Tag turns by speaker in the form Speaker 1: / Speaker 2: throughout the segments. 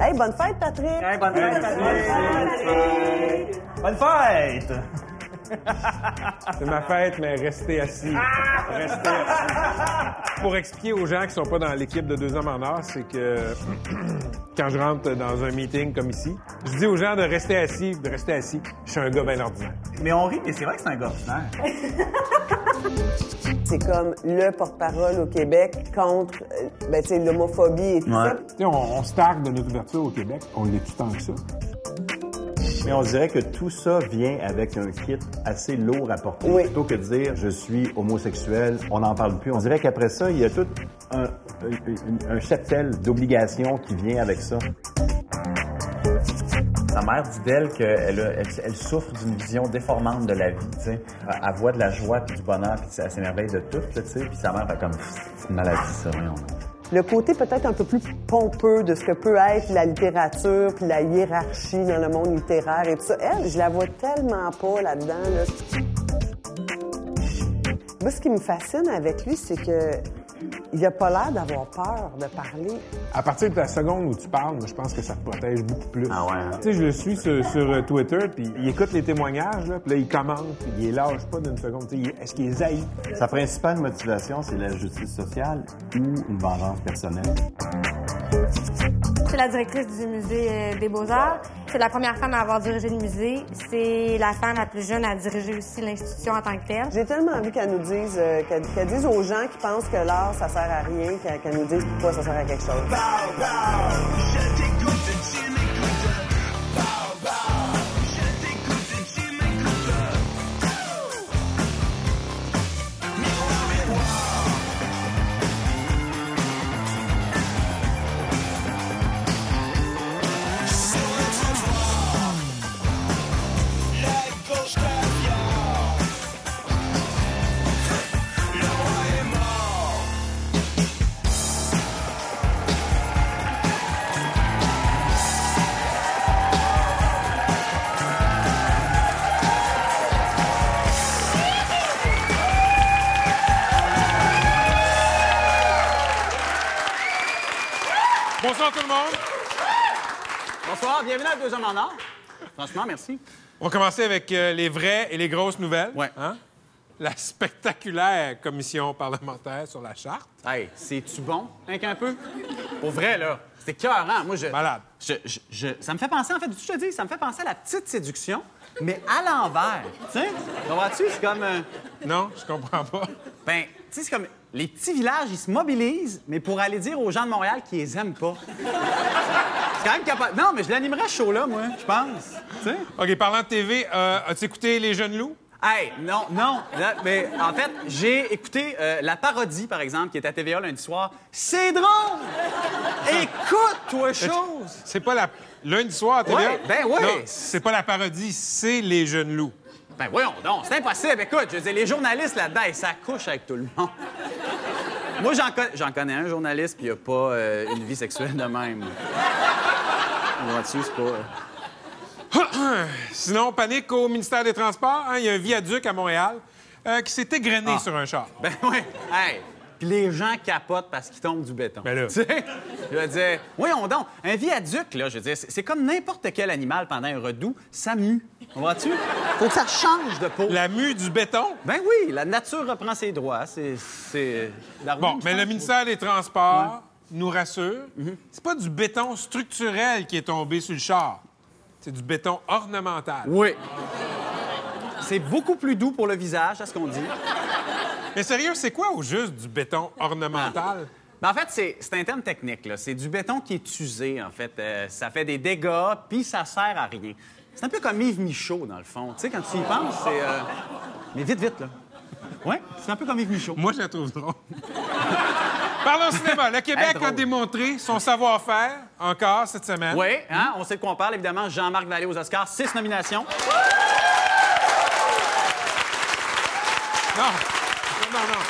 Speaker 1: Hey, bonne fête, Patrick!
Speaker 2: bonne fête, Patrick! Bonne fête!
Speaker 3: C'est ma fête, mais restez assis. Restez assis. Pour expliquer aux gens qui sont pas dans l'équipe de Deux Hommes en Or, c'est que quand je rentre dans un meeting comme ici, je dis aux gens de rester assis, de rester assis. Je suis un gars bien ordinaire.
Speaker 2: Mais on rit, mais c'est vrai que c'est un gars ordinaire.
Speaker 1: C'est comme le porte-parole au Québec contre euh, ben, tu sais, l'homophobie et tout
Speaker 2: Ouais.
Speaker 1: ça.
Speaker 3: On, on se targue de notre ouverture au Québec. On l'est tout tant que ça.
Speaker 4: Mais on dirait que tout ça vient avec un kit assez lourd à porter.
Speaker 1: Oui.
Speaker 4: Plutôt que de dire je suis homosexuel, on n'en parle plus. On dirait qu'après ça, il y a tout un, un- un cheptel d'obligations qui vient avec ça.
Speaker 2: Sa mère dit d'elle qu'elle elle, elle souffre d'une vision déformante de la vie, tu sais. Elle, voit de la joie puis du bonheur puis elle s'émerveille de tout, tu sais. Puis sa mère fait comme, c'est une maladie, ça, voyons.
Speaker 1: Le côté peut-être un peu plus pompeux de ce que peut être la littérature puis la hiérarchie dans le monde littéraire et tout ça. Elle, je la vois tellement pas là-dedans. Là. Moi, ce qui me fascine avec lui, c'est que il a pas l'air d'avoir peur de parler.
Speaker 3: À partir de la seconde où tu parles, moi, je pense que ça te protège beaucoup plus.
Speaker 2: Ah ouais, hein?
Speaker 3: Tu sais, je le suis sur, sur, euh, Twitter, puis il écoute les témoignages, là, puis là, il commente, puis il les lâche pas d'une seconde. Tu sais, il- Est-ce qu'il est haï?
Speaker 4: Sa principale motivation, c'est la justice sociale ou une vengeance personnelle.
Speaker 5: C'est la directrice du musée euh, des Beaux-Arts. C'est la première femme à avoir dirigé le musée. C'est la femme la plus jeune à diriger aussi l'institution en tant que telle.
Speaker 1: J'ai tellement envie qu'elle nous dise, euh, qu'elle dise aux gens qui pensent que l'art, ça sert à rien, qu'elle nous dise pourquoi ça sert à quelque chose.
Speaker 6: Deux Hommes en Or. Franchement, merci.
Speaker 3: On va commencer avec euh, les vraies et les grosses nouvelles.
Speaker 6: Ouais.
Speaker 3: Hein? La spectaculaire commission parlementaire sur la charte.
Speaker 6: Hey, c'est-tu bon, hein, qu'un peu? Pour vrai, là, c'était cœurant. Moi, je...
Speaker 3: Malade.
Speaker 6: Je, je- je- ça me fait penser, en fait, je te dis, ça me fait penser à la petite séduction, mais à l'envers. Tu sais, comprends-tu? C'est comme... euh,
Speaker 3: Non, je comprends pas.
Speaker 6: ben, tu sais, c'est comme... Les petits villages, ils se mobilisent, mais pour aller dire aux gens de Montréal qu'ils les aiment pas. C'est quand même capable... Non, mais je l'animerais ce show-là, moi, je pense.
Speaker 3: OK, parlant de TV, euh, as-tu écouté Les Jeunes Loups?
Speaker 6: Hey, non, non. Là, mais en fait, j'ai écouté euh, la parodie, par exemple, qui est à TVA lundi soir. C'est drôle! Écoute-toi chose!
Speaker 3: C'est pas la. Lundi soir, à TVA?
Speaker 6: Ouais, ben.
Speaker 3: Non, c'est pas la parodie, c'est Les Jeunes Loups.
Speaker 6: Ben voyons donc, c'est impossible. Écoute, je veux dire, les journalistes là-dedans, ils s'accouchent avec tout le monde. Moi, j'en con- j'en connais un journaliste, puis il a pas euh, une vie sexuelle de même. Vois-tu, c'est pas... euh,
Speaker 3: Sinon, panique au ministère des Transports. hein, Il y a un viaduc à Montréal euh, qui s'est égrené
Speaker 6: Ah.
Speaker 3: sur un char.
Speaker 6: Ben oui. Hey! Puis les gens capotent parce qu'ils tombent du béton.
Speaker 3: Ben là.
Speaker 6: Tu sais? Je veux dire, voyons donc, un viaduc, là, je veux dire, c'est c'est comme n'importe quel animal pendant un redout, ça mue. Comprends-tu? Faut que ça change de peau.
Speaker 3: La mue du béton?
Speaker 6: Ben oui, la nature reprend ses droits. C'est.
Speaker 3: Bon, mais le ministère des Transports nous rassure. C'est pas du béton structurel qui est tombé sur le char. C'est du béton ornemental.
Speaker 6: Oui. C'est beaucoup plus doux pour le visage, à ce qu'on dit.
Speaker 3: Mais sérieux, c'est quoi au juste du béton ornemental?
Speaker 6: Ben, en fait, c'est, un terme technique. Là. C'est du béton qui est usé, en fait. Euh, ça fait des dégâts, puis ça sert à rien. C'est un peu comme Yves Michaud, dans le fond. Tu sais, quand tu y penses, c'est... euh, Mais vite, vite, là. Oui, c'est un peu comme Yves Michaud.
Speaker 3: Moi, je la trouve drôle. Parlons cinéma. Le Québec a démontré son savoir-faire encore cette semaine.
Speaker 6: Oui, hein? on sait de quoi on parle, évidemment. Jean-Marc Vallée aux Oscars, six nominations.
Speaker 3: Non, non, non.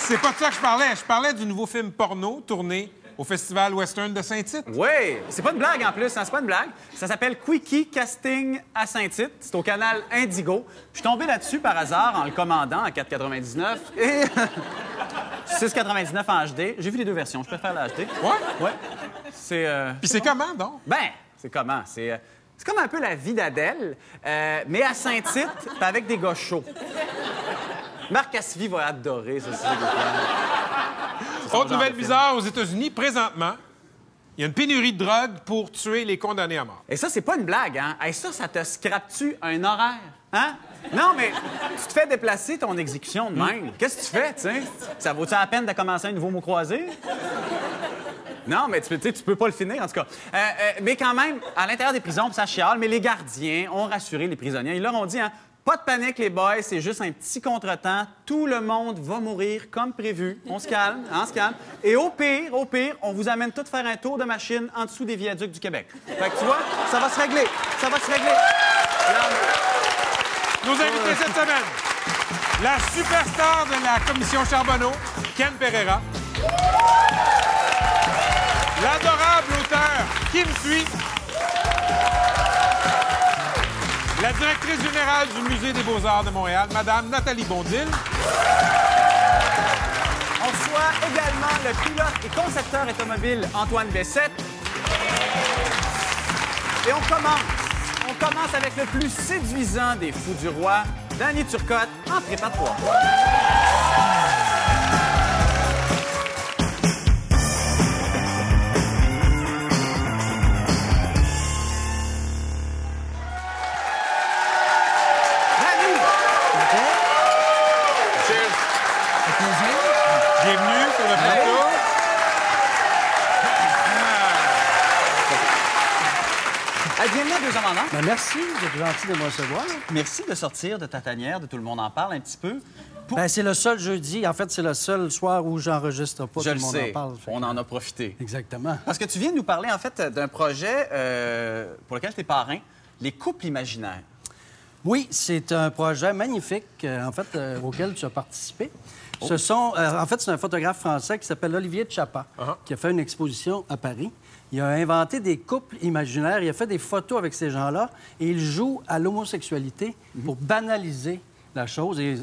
Speaker 3: C'est pas de ça que je parlais. Je parlais du nouveau film porno tourné au Festival Western de Saint-Tite.
Speaker 6: Oui, c'est pas une blague en plus, hein, c'est pas une blague. Ça s'appelle Quickie Casting à Saint-Tite. C'est au canal Indigo. Je suis tombé là-dessus par hasard en le commandant à 4,99 et 6,99 en HD. J'ai vu les deux versions. Je préfère la HD.
Speaker 3: Ouais?
Speaker 6: Ouais. C'est. euh,
Speaker 3: Puis c'est comment, donc?
Speaker 6: Ben, c'est comment? C'est. euh, c'est comme un peu la vie d'Adèle, euh, mais à Saint-Tite, avec des gars chauds. Marc Cassivi va adorer c'est
Speaker 3: Autre nouvelle bizarre aux États-Unis, présentement, il y a une pénurie de drogue pour tuer les condamnés à mort.
Speaker 6: Et ça, c'est pas une blague, hein? Hey, ça, ça te scrape-tu un horaire? Hein? Non, mais tu te fais déplacer ton exécution de même. Qu'est-ce que tu fais, tu sais? Ça vaut-tu la peine de commencer un nouveau mot croisé? Non, mais tu, tu peux pas le finir, en tout cas. Euh, euh, mais quand même, à l'intérieur des prisons, ça chiale, mais les gardiens ont rassuré les prisonniers. Ils leur ont dit, hein, pas de panique, les boys, c'est juste un petit contretemps. Tout le monde va mourir comme prévu. On se calme, hein, on se calme. Et au pire, au pire, on vous amène tous faire un tour de machine en dessous des viaducs du Québec. Fait que tu vois, ça va se régler. Ça va se régler.
Speaker 3: Nos invités cette semaine, la superstar de la commission Charbonneau, Ken Pereira. L'adorable auteur Kim Thuy. La directrice générale du Musée des Beaux-Arts de Montréal, Madame Nathalie Bondil.
Speaker 6: On reçoit également le pilote et concepteur automobile Antoine Bessette. Et on commence. On commence avec le plus séduisant des fous du roi, Danny Turcotte, en prépa 3.
Speaker 7: Ben, merci, êtes gentil de me recevoir.
Speaker 6: Merci de sortir de ta tanière, de Tout le monde en parle un petit peu. Pour-
Speaker 7: Ben, c'est le seul jeudi. En fait, c'est le seul soir où j'enregistre pas.
Speaker 6: Je
Speaker 7: tout
Speaker 6: le
Speaker 7: monde
Speaker 6: sais,
Speaker 7: en parle. Fait
Speaker 6: on en a profité.
Speaker 7: Exactement.
Speaker 6: Parce que tu viens de nous parler, en fait, d'un projet euh, pour lequel tu es parrain, les couples imaginaires.
Speaker 7: Oui, c'est un projet magnifique, euh, en fait, euh, auquel tu as participé. Ce sont, euh, en fait, c'est un photographe français qui s'appelle Olivier Chapa, qui a fait une exposition à Paris. Il a inventé des couples imaginaires, il a fait des photos avec ces gens-là et il joue à l'homosexualité pour banaliser la chose et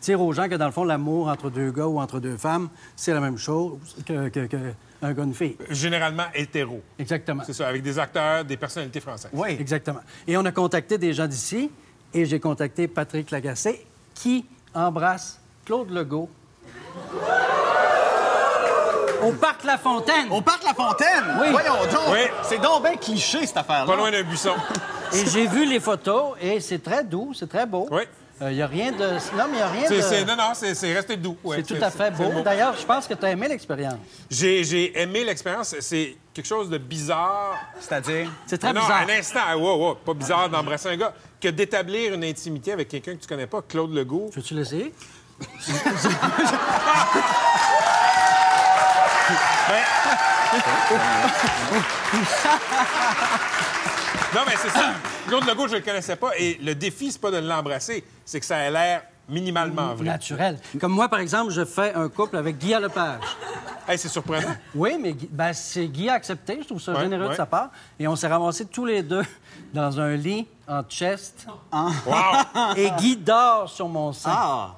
Speaker 7: dire aux gens que, dans le fond, l'amour entre deux gars ou entre deux femmes, c'est la même chose que, que- que un gars une fille.
Speaker 3: Généralement hétéro.
Speaker 7: Exactement.
Speaker 3: C'est ça, avec des acteurs, des personnalités françaises.
Speaker 6: Oui.
Speaker 7: Exactement. Et on a contacté des gens d'ici et j'ai contacté Patrick Lagacé qui embrasse Claude Legault au Parc La Fontaine.
Speaker 6: Au Parc La Fontaine!
Speaker 7: Oui.
Speaker 6: Voyons donc!
Speaker 3: Oui.
Speaker 6: C'est donc bien cliché, cette affaire-là.
Speaker 3: Pas loin d'un buisson.
Speaker 7: Et j'ai vu les photos et c'est très doux, c'est très beau.
Speaker 3: Oui.
Speaker 7: Il n'y a rien de... Non, mais il n'y a rien de...
Speaker 3: c'est- non, non, c'est, resté doux. ouais.
Speaker 7: C'est tout à fait beau. D'ailleurs, je pense que tu as aimé l'expérience.
Speaker 3: J'ai, j'ai aimé l'expérience. C'est quelque chose de bizarre.
Speaker 6: C'est-à-dire?
Speaker 7: C'est très
Speaker 3: non,
Speaker 7: bizarre.
Speaker 3: un instant. Wow, wow, pas bizarre d'embrasser un gars. Que d'établir une intimité avec quelqu'un que tu connais pas, Claude Legault.
Speaker 7: Veux-tu l'essayer?
Speaker 3: Non, mais c'est ça. Claude Legault, je le connaissais pas. Et le défi, c'est pas de l'embrasser, c'est que ça a l'air minimalement vrai.
Speaker 7: Naturel. Comme moi, par exemple, je fais un couple avec Guy Lepage.
Speaker 3: Hey, c'est surprenant.
Speaker 7: Oui, mais ben, c'est Guy a accepté. Je trouve ça
Speaker 3: Ouais,
Speaker 7: généreux de sa part. Et on s'est ramassés tous les deux dans un lit en chest.
Speaker 3: Wow!
Speaker 7: Et Guy dort sur mon sein.
Speaker 6: Ah!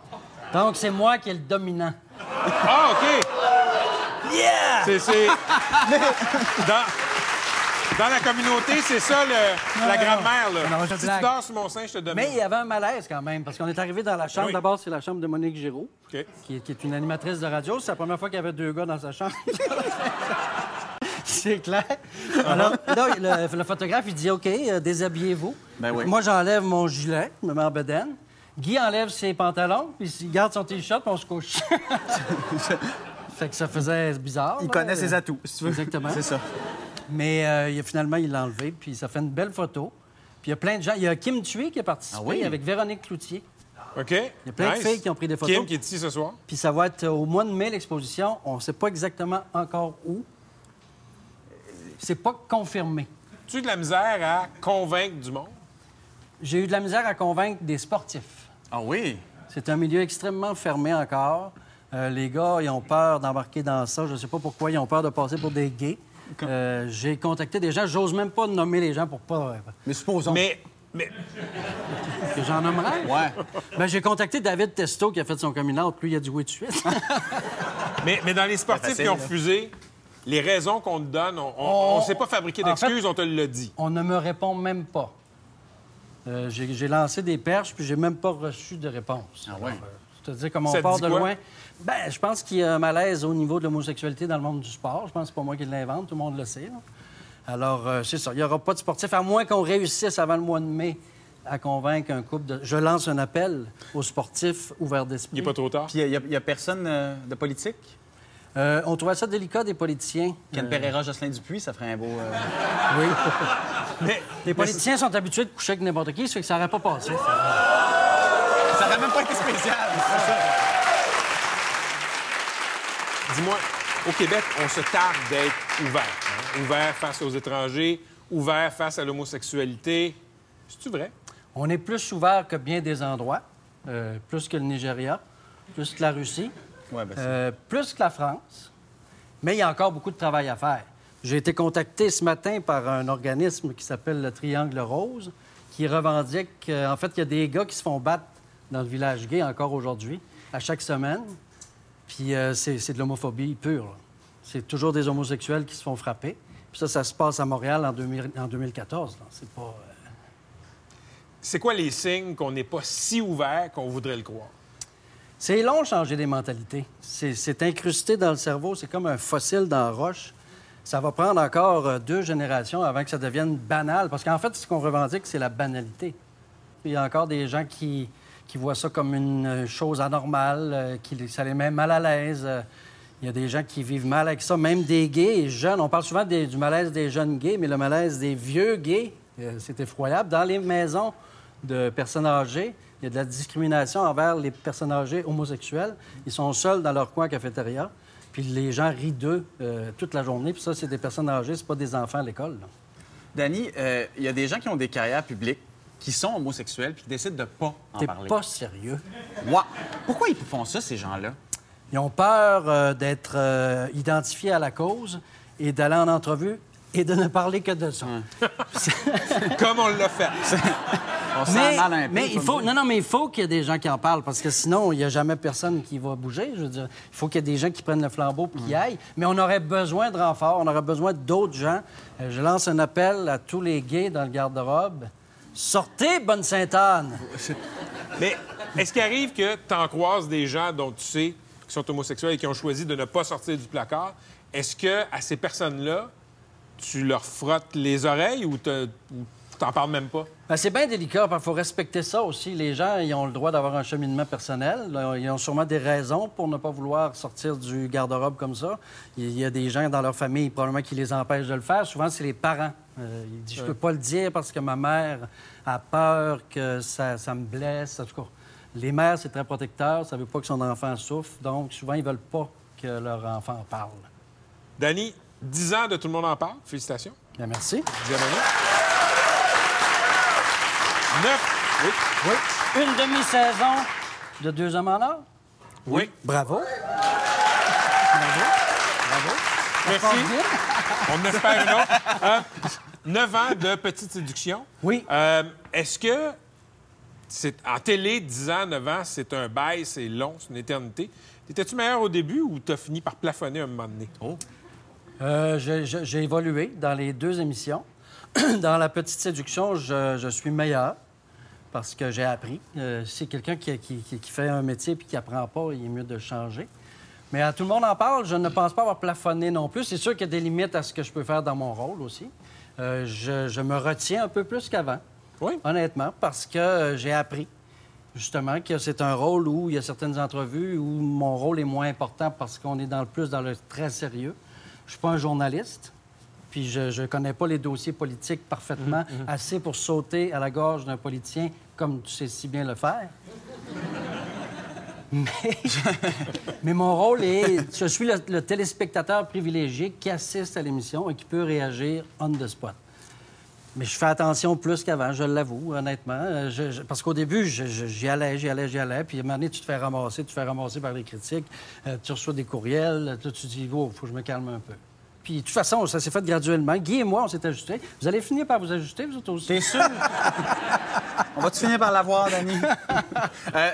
Speaker 7: Donc, c'est moi qui est le dominant.
Speaker 3: Ah, OK.
Speaker 7: Yeah!
Speaker 3: C'est. c'est- Dans... Dans la communauté, c'est ça, le- la
Speaker 7: non.
Speaker 3: grand-mère. Là.
Speaker 7: Non, je
Speaker 3: si tu dors sur mon sein, je te donne.
Speaker 7: Mais il y avait un malaise quand même, parce qu'on est arrivé dans la chambre.
Speaker 3: Oui.
Speaker 7: D'abord, c'est la chambre de Monique Giraud,
Speaker 3: OK.
Speaker 7: qui, est, qui est une animatrice de radio. C'est la première fois qu'il y avait deux gars dans sa chambre. c'est clair. Alors, là, le, le photographe, il dit OK, euh, déshabillez-vous.
Speaker 6: Ben oui.
Speaker 7: Moi, j'enlève mon gilet, je me mets en bedaine. Guy enlève ses pantalons, puis il garde son T-shirt, puis on se couche. fait que ça faisait bizarre.
Speaker 6: Il
Speaker 7: là.
Speaker 6: connaît ses atouts, si tu veux.
Speaker 7: Exactement.
Speaker 6: C'est ça.
Speaker 7: Mais euh, il a- finalement, il l'a enlevé, puis ça fait une belle photo. Puis il y a plein de gens. Il y a Kim Thuy qui a participé
Speaker 6: Ah oui?
Speaker 7: avec Véronique Cloutier.
Speaker 3: OK. Il
Speaker 7: y a plein de filles qui ont pris des photos.
Speaker 3: Kim qui est ici ce soir.
Speaker 7: Puis ça va être au mois de mai, l'exposition. On ne sait pas exactement encore où. C'est pas confirmé.
Speaker 3: Tu as de la misère à convaincre du monde?
Speaker 7: J'ai eu de la misère à convaincre des sportifs.
Speaker 6: Ah oui?
Speaker 7: C'est un milieu extrêmement fermé encore. Euh, les gars, ils ont peur d'embarquer dans ça. Je ne sais pas pourquoi. Ils ont peur de passer pour des gays. Euh, J'ai contacté des gens. J'ose même pas nommer les gens pour pas euh,
Speaker 6: Mais supposons.
Speaker 3: Mais, mais
Speaker 7: que j'en nommerais.
Speaker 6: Ouais.
Speaker 7: Ben, j'ai contacté David Testo qui a fait son coming out. Lui, il a dit oui tout de suite.
Speaker 3: Mais, mais dans les sportifs
Speaker 6: facile,
Speaker 3: qui ont
Speaker 6: là.
Speaker 3: refusé, les raisons qu'on te donne, on ne s'est pas fabriqué
Speaker 7: En fait-
Speaker 3: d'excuses, on te l'a dit.
Speaker 7: On ne me répond même pas. Euh, j'ai lancé des perches, puis j'ai même pas reçu de réponse.
Speaker 6: Ah ouais?
Speaker 7: Alors, euh, C'est-à-dire, comme on
Speaker 3: Ça
Speaker 7: part de loin, ben, je pense qu'il y a un malaise au niveau de l'homosexualité dans le monde du sport. Je pense que c'est pas moi qui l'invente, tout le monde le sait. là. Alors, euh, c'est ça. Il n'y aura pas de sportif, à moins qu'on réussisse avant le mois de mai à convaincre un couple de... Je lance un appel aux sportifs ouverts
Speaker 3: Il
Speaker 7: d'esprit.
Speaker 3: n'est pas trop tard.
Speaker 6: Puis il n'y a, personne euh, de politique?
Speaker 7: Euh, on trouvait ça délicat des politiciens.
Speaker 6: Ken
Speaker 7: Euh,
Speaker 6: Pereira, Jocelyn Dupuis, ça ferait un beau... euh,
Speaker 7: oui.
Speaker 3: Mais,
Speaker 7: Les politiciens sont habitués de coucher avec n'importe qui, ça fait que ça n'aurait pas passé.
Speaker 6: Ça n'aurait même pas été spécial.
Speaker 3: dis-moi, au Québec, on se tarde d'être ouvert. hein? Ouvert face aux étrangers, ouvert face à l'homosexualité. C'est-tu vrai?
Speaker 7: On est plus ouvert que bien des endroits, euh, plus que le Nigeria, plus que la Russie,
Speaker 6: Ouais, ben,
Speaker 7: euh, plus que la France. Mais il y a encore beaucoup de travail à faire. J'ai été contacté ce matin par un organisme qui s'appelle le Triangle Rose, qui revendique qu'en fait, il y a des gars qui se font battre dans le village gay encore aujourd'hui, à chaque semaine. Puis euh, c'est de l'homophobie pure. C'est toujours des homosexuels qui se font frapper. Puis ça, ça se passe à Montréal en, 2000 en 2014. là. C'est pas... euh,
Speaker 3: C'est quoi les signes qu'on n'est pas si ouvert qu'on voudrait le croire?
Speaker 7: C'est long changer des mentalités. C'est incrusté dans le cerveau, c'est comme un fossile dans la roche. Ça va prendre encore euh, deux générations avant que ça devienne banal. Parce qu'en fait, ce qu'on revendique, c'est la banalité. Il y a encore des gens qui, voient ça comme une euh, chose anormale, euh, qui ça les met mal à l'aise. Il y a des gens qui vivent mal avec ça, même des gays et jeunes. On parle souvent du malaise des jeunes gays, mais le malaise des vieux gays, c'est effroyable. Dans les maisons de personnes âgées, il y a de la discrimination envers les personnes âgées homosexuelles. Ils sont seuls dans leur coin cafétéria, puis les gens rient d'eux euh, toute la journée. Puis ça, c'est des personnes âgées, c'est pas des enfants à l'école.
Speaker 6: Danny, euh, il y a des gens qui ont des carrières publiques, qui sont homosexuels, puis qui décident de pas en parler.
Speaker 7: pas sérieux.
Speaker 6: Moi, pourquoi ils font ça, ces gens-là?
Speaker 7: Ils ont peur euh, d'être euh, identifiés à la cause et d'aller en entrevue et de ne parler que de ça.
Speaker 3: Comme on l'a fait.
Speaker 6: On
Speaker 7: Mais,
Speaker 6: mal un peu.
Speaker 7: mais il faut, non, non, mais il faut qu'il y ait des gens qui en parlent parce que sinon, il n'y a jamais personne qui va bouger. Je veux dire, il faut qu'il y ait des gens qui prennent le flambeau et qui aillent. Mais on aurait besoin de renforts, on aurait besoin d'autres gens. Euh, je lance un appel à tous les gays dans le garde-robe. Sortez, bonne Sainte-Anne!
Speaker 3: Mais est-ce qu'il arrive que tu en croises des gens dont tu sais qui sont homosexuels et qui ont choisi de ne pas sortir du placard? Est-ce que à ces personnes-là, tu leur frottes les oreilles ou ou t'en parles même pas?
Speaker 7: Ben, c'est bien délicat, il faut respecter ça aussi. Les gens, ils ont le droit d'avoir un cheminement personnel. Ils ont sûrement des raisons pour ne pas vouloir sortir du garde-robe comme ça. Il y a des gens dans leur famille, probablement, qui les empêchent de le faire. Souvent, c'est les parents. Euh, ils disent, je peux pas le dire parce que ma mère a peur que ça, ça me blesse. En tout cas, les mères, c'est très protecteur. Ça veut pas que son enfant souffre. Donc, souvent, ils veulent pas que leur enfant parle.
Speaker 3: Danny, 10 ans de Tout le monde en parle. Félicitations.
Speaker 7: Bien, merci.
Speaker 3: Neuf. Oui.
Speaker 7: Oui. Une demi-saison de deux hommes en or?
Speaker 3: Oui.
Speaker 7: Bravo.
Speaker 3: Merci. On espère une autre. Euh, Neuf ans de petite séduction.
Speaker 7: Oui.
Speaker 3: Euh, Est-ce que c'est en télé, 10 ans, 9 ans, c'est un bail, c'est long, c'est une éternité. Étais-tu meilleur au début ou t'as fini par plafonner un moment donné?
Speaker 7: Euh, j'ai- j'ai j'ai évolué dans les deux émissions. dans la petite séduction, je, je suis meilleur parce que j'ai appris. Euh, si quelqu'un qui, qui- qui- qui fait un métier puis qui apprend pas, il est mieux de changer. Mais à tout le monde en parle, je ne pense pas avoir plafonné non plus. C'est sûr qu'il y a des limites à ce que je peux faire dans mon rôle aussi. Euh, je, je me retiens un peu plus qu'avant,
Speaker 3: Oui.
Speaker 7: honnêtement, parce que euh, j'ai appris justement que c'est un rôle où il y a certaines entrevues où mon rôle est moins important parce qu'on est dans le plus dans le très sérieux. Je suis pas un journaliste, puis je ne connais pas les dossiers politiques parfaitement, assez pour sauter à la gorge d'un politicien comme tu sais si bien le faire. Mais, mais mon rôle est, je suis le, le téléspectateur privilégié qui assiste à l'émission et qui peut réagir on the spot. Mais je fais attention plus qu'avant, je l'avoue, honnêtement. Euh, je- je- parce qu'au début, j'y allais, j'y allais, j'y allais. Puis à un moment donné, tu te fais ramasser, tu te fais ramasser par les critiques. euh, tu reçois des courriels. Tu te dis, oh, faut que je me calme un peu. Puis de toute façon, ça s'est fait graduellement. Guy et moi, on s'est ajustés. Vous allez finir par vous ajuster, vous autres aussi.
Speaker 6: T'es sûr? On va-tu finir par l'avoir, Danny? Euh,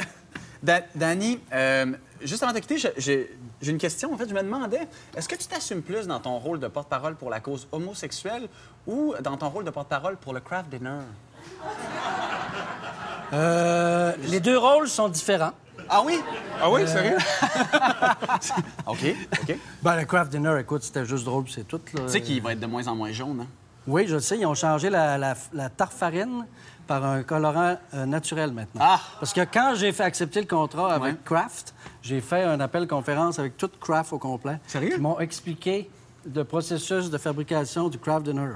Speaker 6: Da- Danny, euh, juste avant de quitter, J'ai une question. En fait, je me demandais, est-ce que tu t'assumes plus dans ton rôle de porte-parole pour la cause homosexuelle ou dans ton rôle de porte-parole pour le craft dinner?
Speaker 7: Euh, les deux rôles sont différents.
Speaker 6: Ah oui?
Speaker 3: Ah oui, sérieux?
Speaker 6: OK, OK.
Speaker 7: Ben, le craft dinner, écoute, c'était juste drôle, c'est tout. là.
Speaker 6: Tu sais qu'il va être de moins en moins jaune, hein?
Speaker 7: Oui, je le sais. Ils ont changé la, la, la tarfarine par un colorant euh, naturel maintenant.
Speaker 6: Ah!
Speaker 7: Parce que quand j'ai fait accepter le contrat avec
Speaker 6: Ouais.
Speaker 7: Kraft, j'ai fait un appel conférence avec toute Kraft au complet.
Speaker 6: Sérieux?
Speaker 7: Ils m'ont expliqué le processus de fabrication du craft dinner.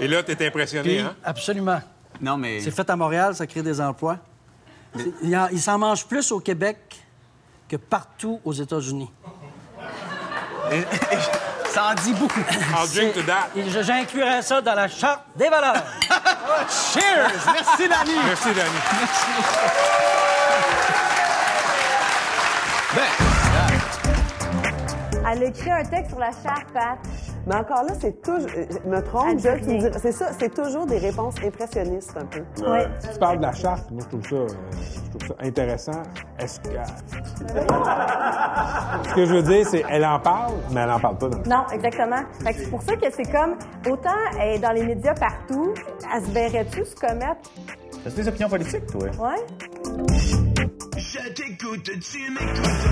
Speaker 3: Et là, t'es impressionné,
Speaker 7: Puis,
Speaker 3: hein?
Speaker 7: absolument.
Speaker 6: Non, mais.
Speaker 7: C'est fait à Montréal, ça crée des emplois. Il, s'en mange plus au Québec que partout aux États-Unis.
Speaker 6: Ça en dit beaucoup.
Speaker 3: I'll drink to that.
Speaker 7: Et je- J'inclurais ça dans la charte des valeurs.
Speaker 6: Cheers! Merci, Dani!
Speaker 3: Merci, Danny.
Speaker 5: Elle a écrit un texte sur la charte, Pat.
Speaker 1: Mais encore là, c'est toujours. Je me trompe, diras- C'est ça, c'est toujours des réponses impressionnistes un peu.
Speaker 5: Ouais.
Speaker 3: Tu parles de la charte, moi, je trouve ça, euh, je trouve ça intéressant. Est-ce que... Ce que je veux dire, c'est elle en parle, mais elle en parle pas dans le
Speaker 5: Non, exactement. Fait que c'est pour ça que c'est comme, autant elle est dans les médias partout, elle se verrait-tu se commettre?
Speaker 2: As-tu des opinions politiques, toi?
Speaker 5: Ouais?
Speaker 8: Je t'écoute, tu m'écoutes.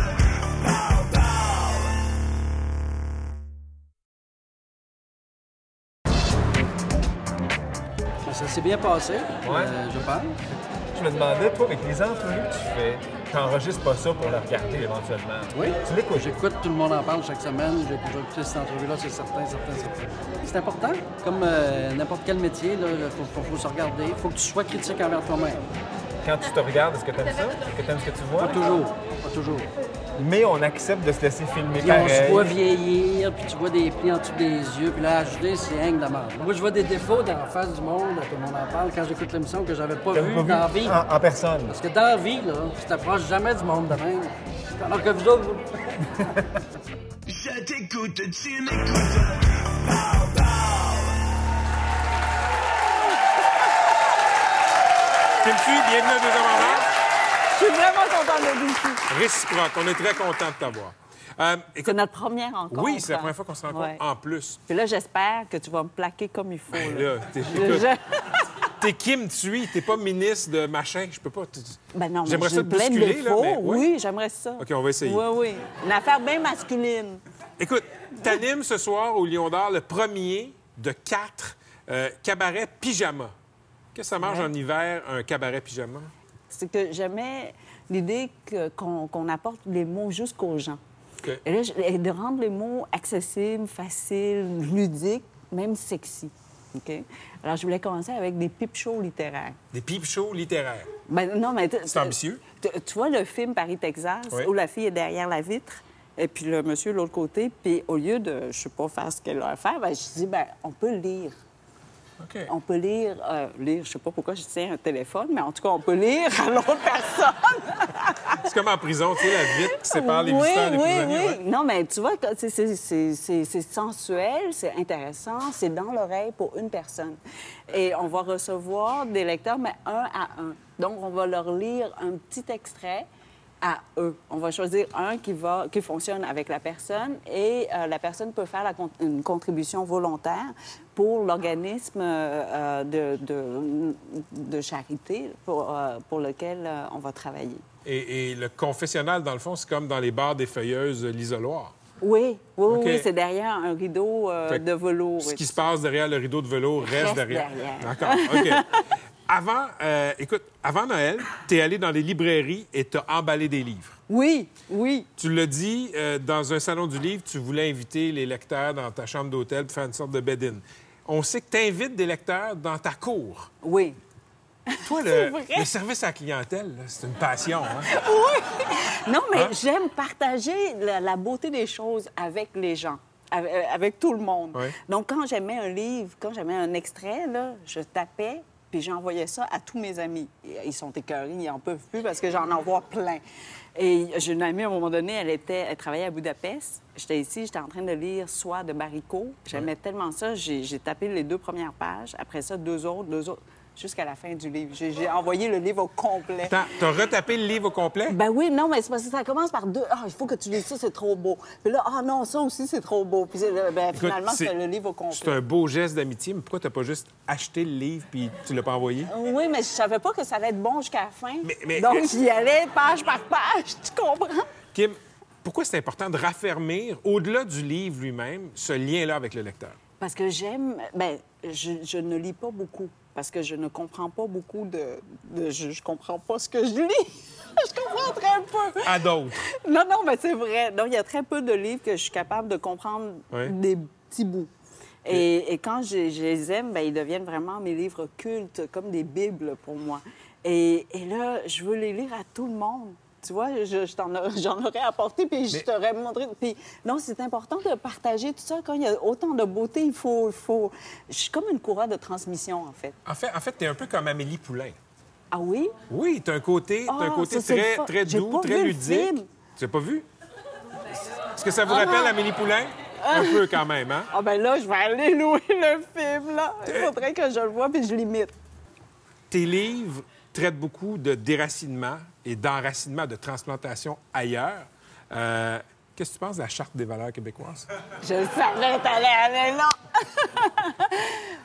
Speaker 7: S'est bien passé, euh, je pense.
Speaker 9: Je me demandais, toi, avec les entrevues que tu fais, t'enregistres pas ça pour la regarder éventuellement.
Speaker 7: Oui.
Speaker 9: Tu l'écoutes.
Speaker 7: J'écoute, tout le monde en parle chaque semaine. J'ai déjà écouté cette entrevue-là, c'est certain, certain, certain. C'est important. Comme euh, n'importe quel métier, il faut, faut- faut se regarder. Il faut que tu sois critique envers toi-même.
Speaker 9: Quand tu te regardes, est-ce que t'aimes ça? Est-ce que t'aimes ce que tu vois?
Speaker 7: Pas toujours. Pas toujours.
Speaker 9: Mais on accepte de se laisser filmer
Speaker 7: Puis on se voit vieillir, puis tu vois des plis en dessous des yeux, puis la HD, c'est hang de la merde. Moi, je vois des défauts dans la face du monde, tout le monde en parle, quand j'écoute l'émission que j'avais pas vu
Speaker 9: pas
Speaker 7: dans la vie.
Speaker 9: En, en personne.
Speaker 7: Parce que dans la vie, là, tu t'approches jamais du monde de même. Alors que vous autres, vous-
Speaker 8: Je t'écoute, tu m'écoutes.
Speaker 3: Bienvenue à Deux Hommes en Or.
Speaker 10: Je suis vraiment contente d'être ici.
Speaker 3: Réciproque, on est très content de t'avoir. Euh,
Speaker 10: C'est notre première rencontre.
Speaker 3: oui, c'est la première fois qu'on se rencontre
Speaker 10: Ouais.
Speaker 3: en plus.
Speaker 10: Puis là, j'espère que tu vas me plaquer comme il faut. là.
Speaker 3: Là, t'es,
Speaker 10: Je-
Speaker 3: Kim Thuy, t'es pas ministre de machin, je peux pas.
Speaker 10: Ben non, mais
Speaker 3: J'aimerais ça
Speaker 10: j'ai
Speaker 3: te
Speaker 10: plein de
Speaker 3: bousculer, là, mais ouais.
Speaker 10: Oui, j'aimerais ça.
Speaker 3: OK, on va essayer.
Speaker 10: Oui, oui. Une affaire bien masculine.
Speaker 3: Écoute, t'animes ce soir au Lion d'Or le premier de quatre euh, cabarets pyjama. Qu'est-ce que ça mange en hiver, un cabaret pyjama?
Speaker 10: C'est que j'aimais l'idée qu'on apporte les mots jusqu'aux gens. Et là, et de rendre les mots accessibles, faciles, ludiques, même sexy. Alors, je voulais commencer avec des pipe shows littéraires.
Speaker 3: Des peep shows littéraires.
Speaker 10: Ben, non, mais...
Speaker 3: C'est ambitieux.
Speaker 10: Tu, vois le film Paris, Texas,
Speaker 3: Oui.
Speaker 10: où la fille est derrière la vitre et puis le monsieur de l'autre côté, puis au lieu de, je sais pas, faire ce qu'elle a à faire, ben, je dis, ben, on peut lire. On peut lire, euh, lire, je sais pas pourquoi je tiens un téléphone, mais en tout cas, on peut lire à l'autre personne.
Speaker 3: C'est comme en prison, tu sais, la vitre qui sépare les
Speaker 10: oui,
Speaker 3: visiteurs des
Speaker 10: oui,
Speaker 3: prisonniers.
Speaker 10: oui.
Speaker 3: ouais.
Speaker 10: Non, mais tu vois, que c'est- c'est- c'est c'est- c'est sensuel, c'est intéressant, c'est dans l'oreille pour une personne. Et on va recevoir des lecteurs, mais un à un. Donc, on va leur lire un petit extrait à eux. On va choisir un qui, va, qui fonctionne avec la personne et euh, la personne peut faire la une contribution volontaire pour l'organisme euh, de, de, de charité pour, euh, pour lequel euh, on va travailler.
Speaker 3: Et, et le confessionnal, dans le fond, c'est comme dans les bars des feuilleuses, euh, l'isoloir.
Speaker 10: Oui, oui, oui, c'est derrière un rideau euh, de velours.
Speaker 3: Ce qui se passe derrière le rideau de velours reste,
Speaker 10: Reste
Speaker 3: derrière.
Speaker 10: derrière.
Speaker 3: D'accord, OK. Avant, euh, écoute, avant Noël, tu es allé dans les librairies et tu as emballé des livres.
Speaker 10: Oui, oui.
Speaker 3: Tu l'as dit, euh, dans un salon du livre, tu voulais inviter les lecteurs dans ta chambre d'hôtel pour faire une sorte de bed-in. On sait que tu invites des lecteurs dans ta cour.
Speaker 10: Oui.
Speaker 3: Toi, le, le service à la clientèle, c'est une passion. Hein?
Speaker 10: Non, mais
Speaker 3: Hein?
Speaker 10: j'aime partager la, la beauté des choses avec les gens, avec, euh, avec tout le monde.
Speaker 3: Oui.
Speaker 10: Donc, quand j'aimais un livre, quand j'aimais un extrait, là, je tapais, puis j'envoyais ça à tous mes amis. Euh, Ils sont écœurés, ils en peuvent plus parce que j'en envoie plein. Et j'ai une amie, à un moment donné, elle, était, elle travaillait à Budapest. J'étais ici, j'étais en train de lire Soi de Baricot. J'aimais tellement ça, j'ai tapé les deux premières pages. Après ça, deux autres, deux autres. Jusqu'à la fin du livre. J'ai envoyé le livre au complet.
Speaker 3: Attends, t'as retapé le livre au complet?
Speaker 10: Ben oui, non, mais c'est parce que ça commence par deux. Ah, il faut que tu lises ça, c'est trop beau. Puis là, ah non, ça aussi, c'est trop beau. Puis c'est- ben, finalement,
Speaker 3: c'est-
Speaker 10: c'est le livre au
Speaker 3: C'est
Speaker 10: complet.
Speaker 3: un beau geste d'amitié, mais pourquoi t'as pas juste acheté le livre puis tu l'as pas envoyé?
Speaker 10: Oui, mais je savais pas que ça allait être bon jusqu'à la fin.
Speaker 3: Mais- mais-
Speaker 10: Donc, j'y allais page par page, tu comprends?
Speaker 3: Kim, pourquoi c'est important de raffermir, au-delà du livre lui-même, ce lien-là avec le lecteur?
Speaker 10: Parce que j'aime. Ben, je, je ne lis pas beaucoup. Parce que je ne comprends pas beaucoup de. de- je, je comprends pas ce que je lis. je comprends très peu.
Speaker 3: À d'autres.
Speaker 10: Non, non, mais c'est vrai. Donc, il y a très peu de livres que je suis capable de comprendre des petits bouts. Et, et quand je, je les aime, ben, ils deviennent vraiment mes livres cultes, comme des bibles pour moi. Et, et là, je veux les lire à tout le monde. Tu vois, je, je t'en aurais- j'en aurais apporté, puis je
Speaker 3: Mais-
Speaker 10: t'aurais montré. Puis non, c'est important de partager tout ça. Quand il y a autant de beauté, il faut... il faut... Je suis comme une courroie de transmission, en fait.
Speaker 3: En fait, en fait, t'es un peu comme Amélie Poulain.
Speaker 10: Ah oui?
Speaker 3: Oui, t'as un côté, t'as un
Speaker 10: Ah,
Speaker 3: côté
Speaker 10: ça,
Speaker 3: très, très doux,
Speaker 10: pas
Speaker 3: très
Speaker 10: vu le
Speaker 3: ludique.
Speaker 10: film.
Speaker 3: Tu l'as pas vu? Est-ce que ça vous rappelle Amélie Poulain? Un peu quand même, hein?
Speaker 10: Ah ben là, je vais aller louer le film, là. Il faudrait que je le voie, puis je l'imite.
Speaker 3: Tes livres traitent beaucoup de déracinement et d'enracinement, de transplantation ailleurs. Euh, Qu'est-ce que tu penses de la Charte des valeurs québécoises?
Speaker 10: Je savais t'allais aller là.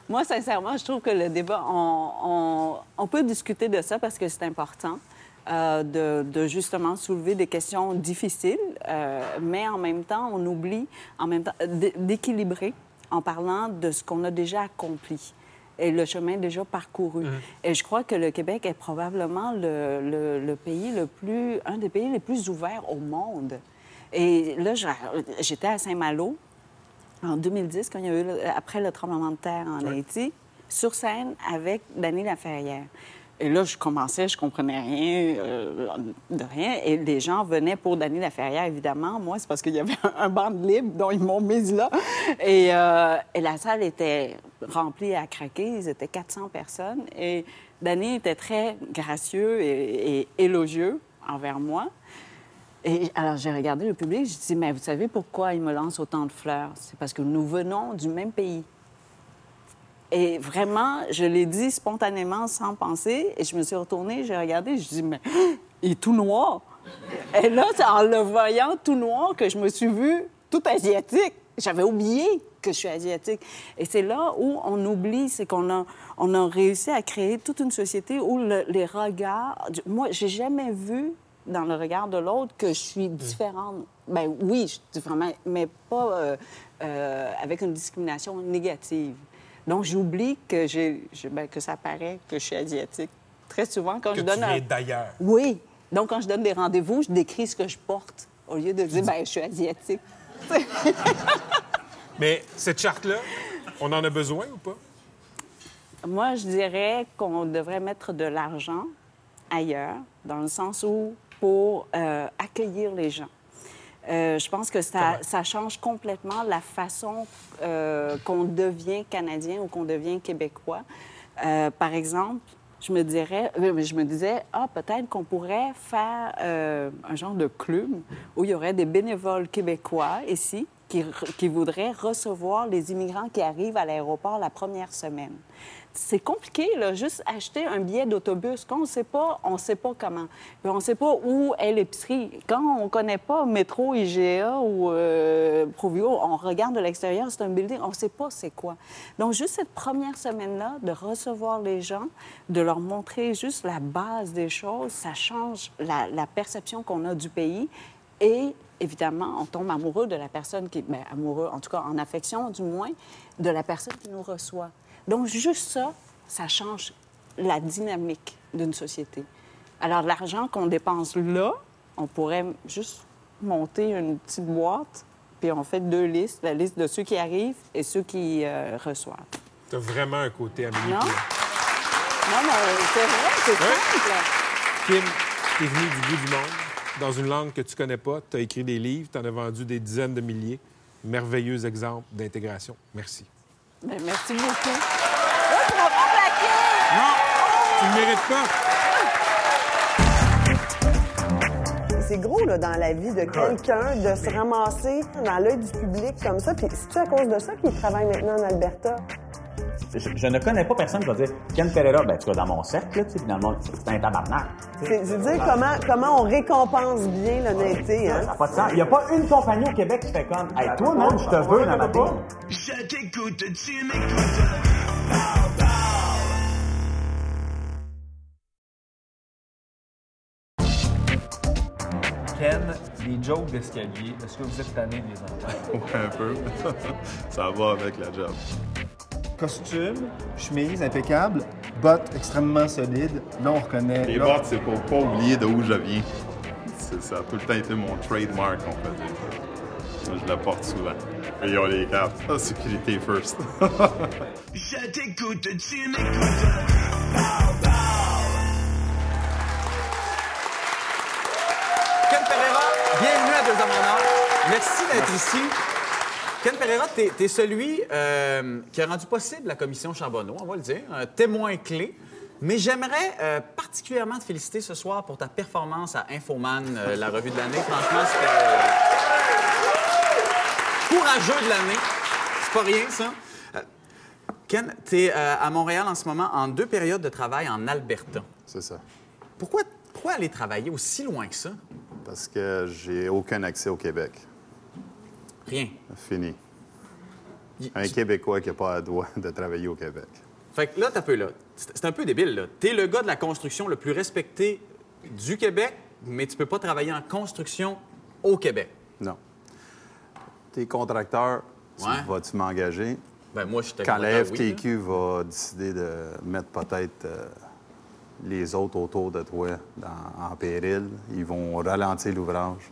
Speaker 10: Moi, sincèrement, je trouve que le débat, on, peut discuter de ça parce que c'est important. euh, de, justement soulever des questions difficiles, euh, mais en même temps, on oublie, en même temps, d'équilibrer en parlant de ce qu'on a déjà accompli et le chemin déjà parcouru. Et je crois que le Québec est probablement le, le- le pays le plus, un des pays les plus ouverts au monde. Et là, j'étais à Saint-Malo en 2010, quand il y a eu, après le tremblement de terre en Haïti, sur scène avec Danny Laferrière. Et là, je commençais, je comprenais rien euh, de rien. Et les gens venaient pour Danny Laferrière, évidemment. Moi, c'est parce qu'il y avait un, banc libre dont ils m'ont mise là. Et, euh, et la salle était remplie à craquer. Ils étaient 400 personnes. Et Danny était très gracieux et, élogieux envers moi. Et alors, j'ai regardé le public, j'ai dit, mais vous savez pourquoi il me lance autant de fleurs? C'est parce que nous venons du même pays. Et vraiment, je l'ai dit spontanément, sans penser, et je me suis retournée, j'ai regardé, je dis, mais il est tout noir. Et là, c'est en le voyant tout noir que je me suis vue tout asiatique. J'avais oublié que je suis asiatique. Et c'est là où on oublie, c'est qu'on a, on a réussi à créer toute une société où le- les regards... Moi, j'ai jamais vu dans le regard de l'autre que je suis différente. Ben oui, je suis différente, mais pas euh, euh, avec une discrimination négative. Donc, j'oublie que, ben, que ça paraît que je suis asiatique. Très souvent, quand
Speaker 3: Que
Speaker 10: je
Speaker 3: tu
Speaker 10: donne un...
Speaker 3: viens d'ailleurs.
Speaker 10: Oui. Donc, quand je donne des rendez-vous, je décris ce que je porte au lieu de dire, ben, je suis asiatique.
Speaker 3: Mais cette charte-là, on en a besoin ou pas?
Speaker 10: Moi, je dirais qu'on devrait mettre de l'argent ailleurs, dans le sens où pour euh, accueillir les gens. Euh, je pense que ça, ça change complètement la façon euh, qu'on devient Canadien ou qu'on devient Québécois. Euh, par exemple, je me dirais, je me disais, ah, peut-être qu'on pourrait faire un genre de club où il y aurait des bénévoles québécois ici qui, voudraient recevoir les immigrants qui arrivent à l'aéroport la première semaine. C'est compliqué, juste acheter un billet d'autobus. Quand on ne sait pas, on ne sait pas comment. On ne sait pas où est l'épicerie. Quand on ne connaît pas métro, IGA ou euh, Provio, on regarde de l'extérieur, c'est un building, on ne sait pas c'est quoi. Donc, juste cette première semaine-là, de recevoir les gens, de leur montrer juste la base des choses, ça change la, la perception qu'on a du pays. Et évidemment, on tombe amoureux de la personne qui... Bien, amoureux, en tout cas en affection du moins, de la personne qui nous reçoit. Donc, juste ça, ça change la dynamique d'une société. Alors, l'argent qu'on dépense là, on pourrait juste monter une petite boîte, puis on fait deux listes, la liste de ceux qui arrivent et ceux qui euh, reçoivent.
Speaker 3: T'as vraiment un côté Amélie
Speaker 10: Non? Non, mais c'est vrai, c'est simple.
Speaker 3: Kim, t'es venu du bout du monde, dans une langue que tu connais pas, t'as écrit des livres, t'en as vendu des dizaines de milliers. Merveilleux exemple d'intégration. Merci.
Speaker 10: Ben, merci beaucoup. Oh, tu m'as pas plaqué!
Speaker 3: Tu ne mérites pas.
Speaker 1: C'est gros là, dans la vie de quelqu'un de se ramasser dans l'œil du public comme ça. Puis c'est à cause de ça qu'il travaille maintenant en Alberta?
Speaker 2: Je, je ne connais pas personne qui va dire Ken Pereira, ben tu vas dans mon cercle, là, tu sais, finalement, c'est un tabarnak.
Speaker 1: C'est dire comment, comment on récompense bien l'honnêteté,
Speaker 2: Ça
Speaker 1: hein?
Speaker 2: n'a pas de sens. Il n'y a pas une compagnie au Québec qui fait comme Hey, toi, man, je te veux dans ma team.
Speaker 8: Je t'écoute, tu m'écoutes.
Speaker 9: Les jokes d'escalier, est-ce que vous êtes tanné de les entendre?
Speaker 11: Ouais, un peu. Ça va avec la job.
Speaker 12: Costume, chemise impeccable, bottes extrêmement solides. Là, on reconnaît.
Speaker 11: Les
Speaker 12: là,
Speaker 11: bottes, c'est pour pas oublier d'où je viens. Ça a tout le temps été mon trademark, on peut dire. Moi, je la porte souvent. Et ils ont les cartes. Ah, sécurité first?
Speaker 8: Je t'écoute, tu m'écoutes.
Speaker 6: Bienvenue à Deux Hommes. Merci d'être ici. Ken Pereira, t'es es celui euh, qui a rendu possible la commission Charbonneau, on va le dire, un témoin clé. Mais j'aimerais euh, particulièrement te féliciter ce soir pour ta performance à Infoman, euh, la revue de l'année. Franchement, c'était courageux de l'année. C'est pas rien, ça. Ken, t'es euh, à Montréal en ce moment en deux périodes de travail en Alberta.
Speaker 11: c'est ça.
Speaker 6: Pourquoi, pourquoi aller travailler aussi loin que ça?
Speaker 11: Parce que j'ai aucun accès au Québec.
Speaker 6: Rien.
Speaker 11: Fini.
Speaker 6: Y-
Speaker 11: Un Québécois qui n'a pas le droit de travailler au Québec.
Speaker 6: Fait que là, t'as peu là. C'est un peu débile, là. T'es le gars de la construction le plus respecté du Québec, mais tu peux pas travailler en construction au Québec.
Speaker 11: Non. T'es contracteur,
Speaker 6: Ouais.
Speaker 11: vas-tu m'engager?
Speaker 6: Ben moi, je
Speaker 11: Quand la
Speaker 6: oui.
Speaker 11: FTQ va décider de mettre peut-être euh, les autres autour de toi dans- en péril, ils vont ralentir l'ouvrage.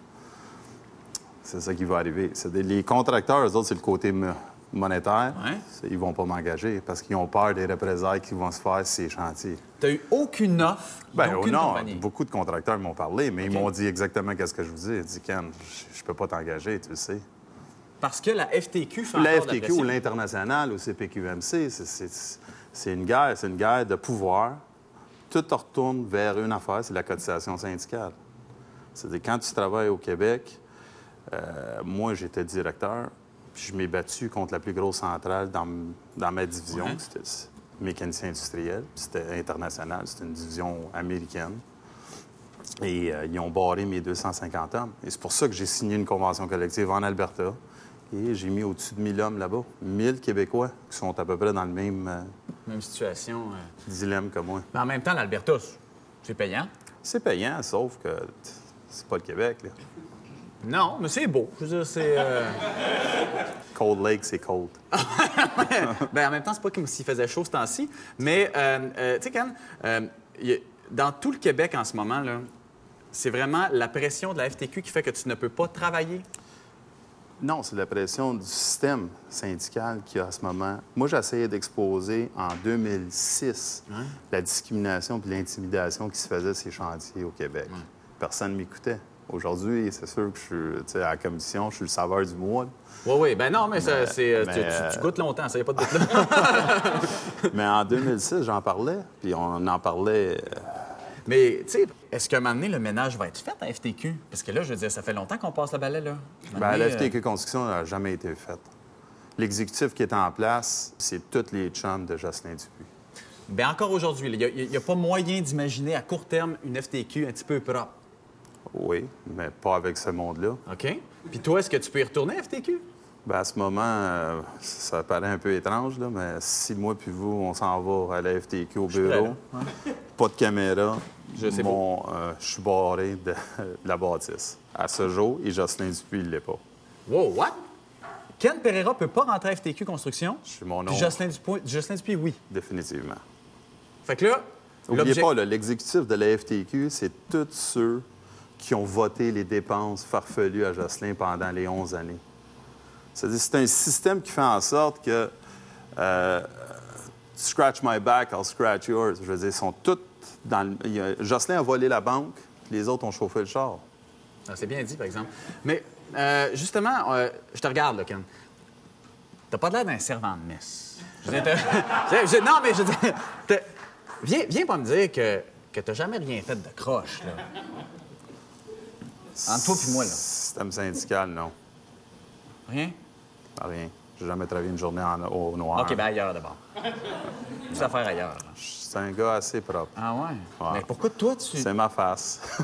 Speaker 11: C'est ça qui va arriver. Des- les contracteurs, eux autres, c'est le côté mo- monétaire.
Speaker 6: Ouais.
Speaker 11: Ils vont pas m'engager parce qu'ils ont peur des représailles qui vont se faire sur ces chantiers.
Speaker 6: T'as eu aucune offre d'aucune
Speaker 11: non,
Speaker 6: compagnie?
Speaker 11: beaucoup de contracteurs m'ont parlé, mais ils m'ont dit exactement qu'est-ce que je vous dis. Ils dit Ken, je, peux pas t'engager, tu le sais.
Speaker 6: Parce que la FTQ fait
Speaker 11: La FTQ ou l'international ou CPQMC, c'est une guerre, c'est une guerre de pouvoir. Tout retourne vers une affaire, c'est la cotisation syndicale. C'est-à-dire, quand tu travailles au Québec, euh, moi, j'étais directeur, puis je m'ai battu contre la plus grosse centrale dans, ma division.
Speaker 6: Ouais.
Speaker 11: C'était mécanicien industriel, puis c'était international, c'était une division américaine. Et euh, ils ont barré mes 250 hommes. Et c'est pour ça que j'ai signé une convention collective en Alberta. Et j'ai mis au-dessus de 1000 hommes là-bas. 1000 Québécois qui sont à peu près dans le même euh,
Speaker 6: Même situation.
Speaker 11: dilemme que moi.
Speaker 6: Mais en même temps, l'Alberta, c'est payant.
Speaker 11: C'est payant, sauf que c'est pas le Québec. Là.
Speaker 6: Non, mais c'est beau. Je veux dire, c'est... euh,
Speaker 11: Cold Lake, c'est cold.
Speaker 6: ben, en même temps, c'est pas comme s'il faisait chaud ce temps-ci. Mais, euh, euh, tu sais, a- dans tout le Québec en ce moment, là, c'est vraiment la pression de la FTQ qui fait que tu ne peux pas travailler?
Speaker 11: Non, c'est la pression du système syndical qu'il y a à ce moment. Moi, j'essayais d'exposer en 2006 la discrimination et l'intimidation qui se faisait les chantiers au Québec. Personne ne m'écoutait. Aujourd'hui, c'est sûr que je suis à la commission, je suis le saveur du mois.
Speaker 6: Oui, oui. Ben non, mais, ça,
Speaker 11: Mais-
Speaker 6: c'est, euh, tu-
Speaker 11: mais,
Speaker 6: tu, tu
Speaker 11: euh,
Speaker 6: goûtes longtemps, ça y a pas de doute là.
Speaker 11: Mais en 2006, j'en parlais, puis on en parlait. euh,
Speaker 6: mais, tu sais, est-ce qu'à un moment donné, le ménage va être fait à FTQ? Parce que là, je veux dire, ça fait longtemps qu'on passe le balai, là. Donné,
Speaker 11: la FTQ Construction n'a jamais été faite. L'exécutif qui est en place, c'est tous les chums de Jocelyn Dupuis.
Speaker 6: euh, ben encore aujourd'hui, il n'y a, pas moyen d'imaginer à court terme une FTQ un petit peu propre.
Speaker 11: Oui, mais pas avec ce monde-là.
Speaker 6: OK? Puis toi, est-ce que tu peux y retourner à FTQ?
Speaker 11: Ben, à ce moment, euh, ça paraît un peu étrange, là, mais si moi puis vous, on s'en va à la FTQ au
Speaker 6: suis
Speaker 11: bureau, pas de caméra,
Speaker 6: Je sais
Speaker 11: mon, euh, je suis barré de, de la bâtisse. À ce jour, et Jocelyn Dupuis, il l'est pas.
Speaker 6: Wow, what? Ken Pereira peut pas rentrer à FTQ Construction?
Speaker 11: C'est mon nom,
Speaker 6: Jocelyn Dupuis, Jocelyn Dupuis, oui.
Speaker 11: définitivement.
Speaker 6: Fait que là,
Speaker 11: N'oubliez pas, là, l'exécutif de la FTQ, c'est tous ceux qui ont voté les dépenses farfelues à Jocelyn pendant les 11 années. C'est-à-dire, c'est un système qui fait en sorte que euh, scratch my back, I'll scratch yours. Je veux dire, ils sont tous dans le... Jocelyn a volé la banque, les autres ont chauffé le char.
Speaker 6: Ah, c'est bien dit, par exemple. Mais euh, justement, euh, je te regarde, là, Ken. T'as pas l'air d'un servant de messe. Je dire, non, mais je veux dire, viens, viens pas me dire que, que t'as jamais rien fait de croche, là. Entre toi puis moi, là.
Speaker 11: Système syndical, non.
Speaker 6: Rien?
Speaker 11: Rien. J'ai jamais travaillé une journée en- au noir.
Speaker 6: OK, ben ailleurs d'abord. Juste à faire ailleurs.
Speaker 11: C'est un gars assez propre.
Speaker 6: Ah ouais?
Speaker 11: Ouais.
Speaker 6: Mais pourquoi toi, tu...
Speaker 11: C'est ma face.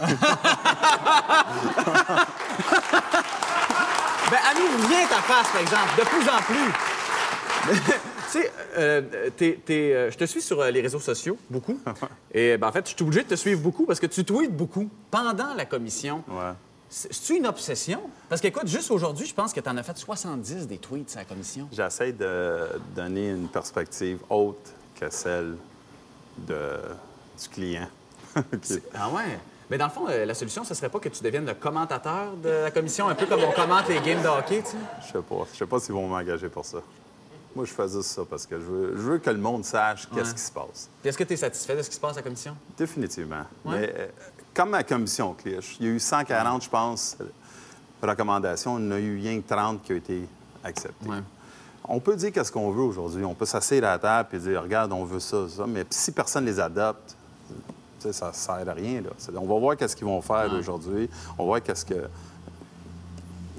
Speaker 6: Ben, à nous revient ta face, par exemple, de plus en plus. Tu sais, euh, euh, je te suis sur euh, les réseaux sociaux, beaucoup. Et ben, en fait, je suis obligé de te suivre beaucoup parce que tu tweets beaucoup pendant la commission.
Speaker 11: Ouais.
Speaker 6: C'est- C'est-tu une obsession? Parce qu'écoute, juste aujourd'hui, je pense que tu en as fait 70 des tweets à la commission.
Speaker 11: J'essaie de donner une perspective autre que celle de, du client.
Speaker 6: Ah ouais? Mais dans le fond, la solution, ce serait pas que tu deviennes le commentateur de la commission, un peu comme on commente les games de hockey, tu sais?
Speaker 11: Je sais pas. Je sais pas s'ils vont m'engager pour ça. Moi, je fais juste ça parce que je veux, je veux que le monde sache qu'est-ce
Speaker 6: Ouais.
Speaker 11: qui se passe.
Speaker 6: Puis est-ce que tu es satisfait de ce qui se passe à la commission?
Speaker 11: Définitivement.
Speaker 6: Ouais.
Speaker 11: Mais euh, comme ma commission, Clich, il y a eu 140, je pense, recommandations. Il n'y en a eu rien que 30 qui ont été acceptées. On peut dire qu'est-ce qu'on veut aujourd'hui. On peut s'asseoir à la table et dire, regarde, on veut ça, ça. Mais si personne ne les adopte, ça ne sert à rien. Là. On va voir qu'est-ce qu'ils vont faire aujourd'hui. On va voir qu'est-ce que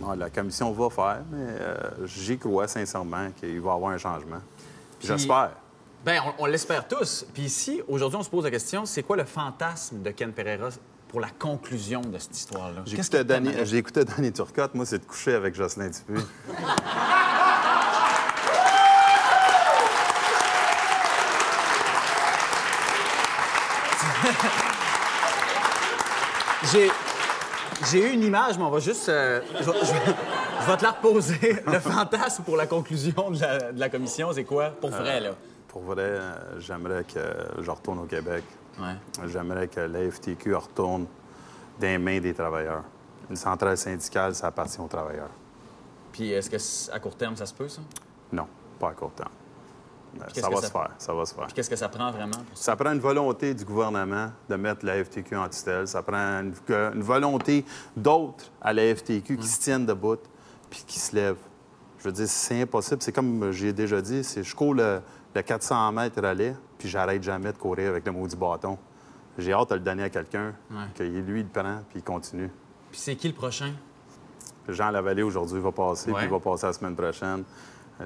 Speaker 11: non, la commission va faire. Mais euh, j'y crois sincèrement qu'il va y avoir un changement.
Speaker 6: Puis-
Speaker 11: J'espère.
Speaker 6: Ben, on, on l'espère tous. Puis ici, aujourd'hui, on se pose la question, c'est quoi le fantasme de Ken Pereira pour la conclusion de cette histoire-là?
Speaker 11: J'écoutais Danny, Danny Turcotte. Moi, c'est de coucher avec Jocelyn Dupuis.
Speaker 6: J'ai... J'ai eu une image, mais on va juste... euh, je, vais- je vais- je vais te la reposer. Le fantasme pour la conclusion de la, de la commission, c'est quoi? Pour vrai, là.
Speaker 11: Pour vrai, euh, j'aimerais que je retourne au Québec. J'aimerais que la FTQ retourne des mains des travailleurs. Une centrale syndicale, ça appartient aux travailleurs.
Speaker 6: Puis est-ce que à court terme, ça se peut, ça?
Speaker 11: Non, pas à court terme. Ça va
Speaker 6: ça-
Speaker 11: se faire, ça va se faire.
Speaker 6: Puis qu'est-ce que ça prend vraiment pour ça?
Speaker 11: Ça prend une volonté du gouvernement de mettre la FTQ en tutelle. Ça prend une, volonté d'autres à la FTQ qui se tiennent debout puis qui se lèvent. Je veux dire, c'est impossible. C'est comme j'ai déjà dit, c'est je cours le, le 400 mètres relais puis j'arrête jamais de courir avec le maudit bâton. J'ai hâte de le donner à quelqu'un,
Speaker 6: Ouais.
Speaker 11: que lui, il le prend puis il continue.
Speaker 6: Puis c'est qui le prochain?
Speaker 11: Jean Lavallée, aujourd'hui, va passer,
Speaker 6: Ouais.
Speaker 11: puis il va passer la semaine prochaine.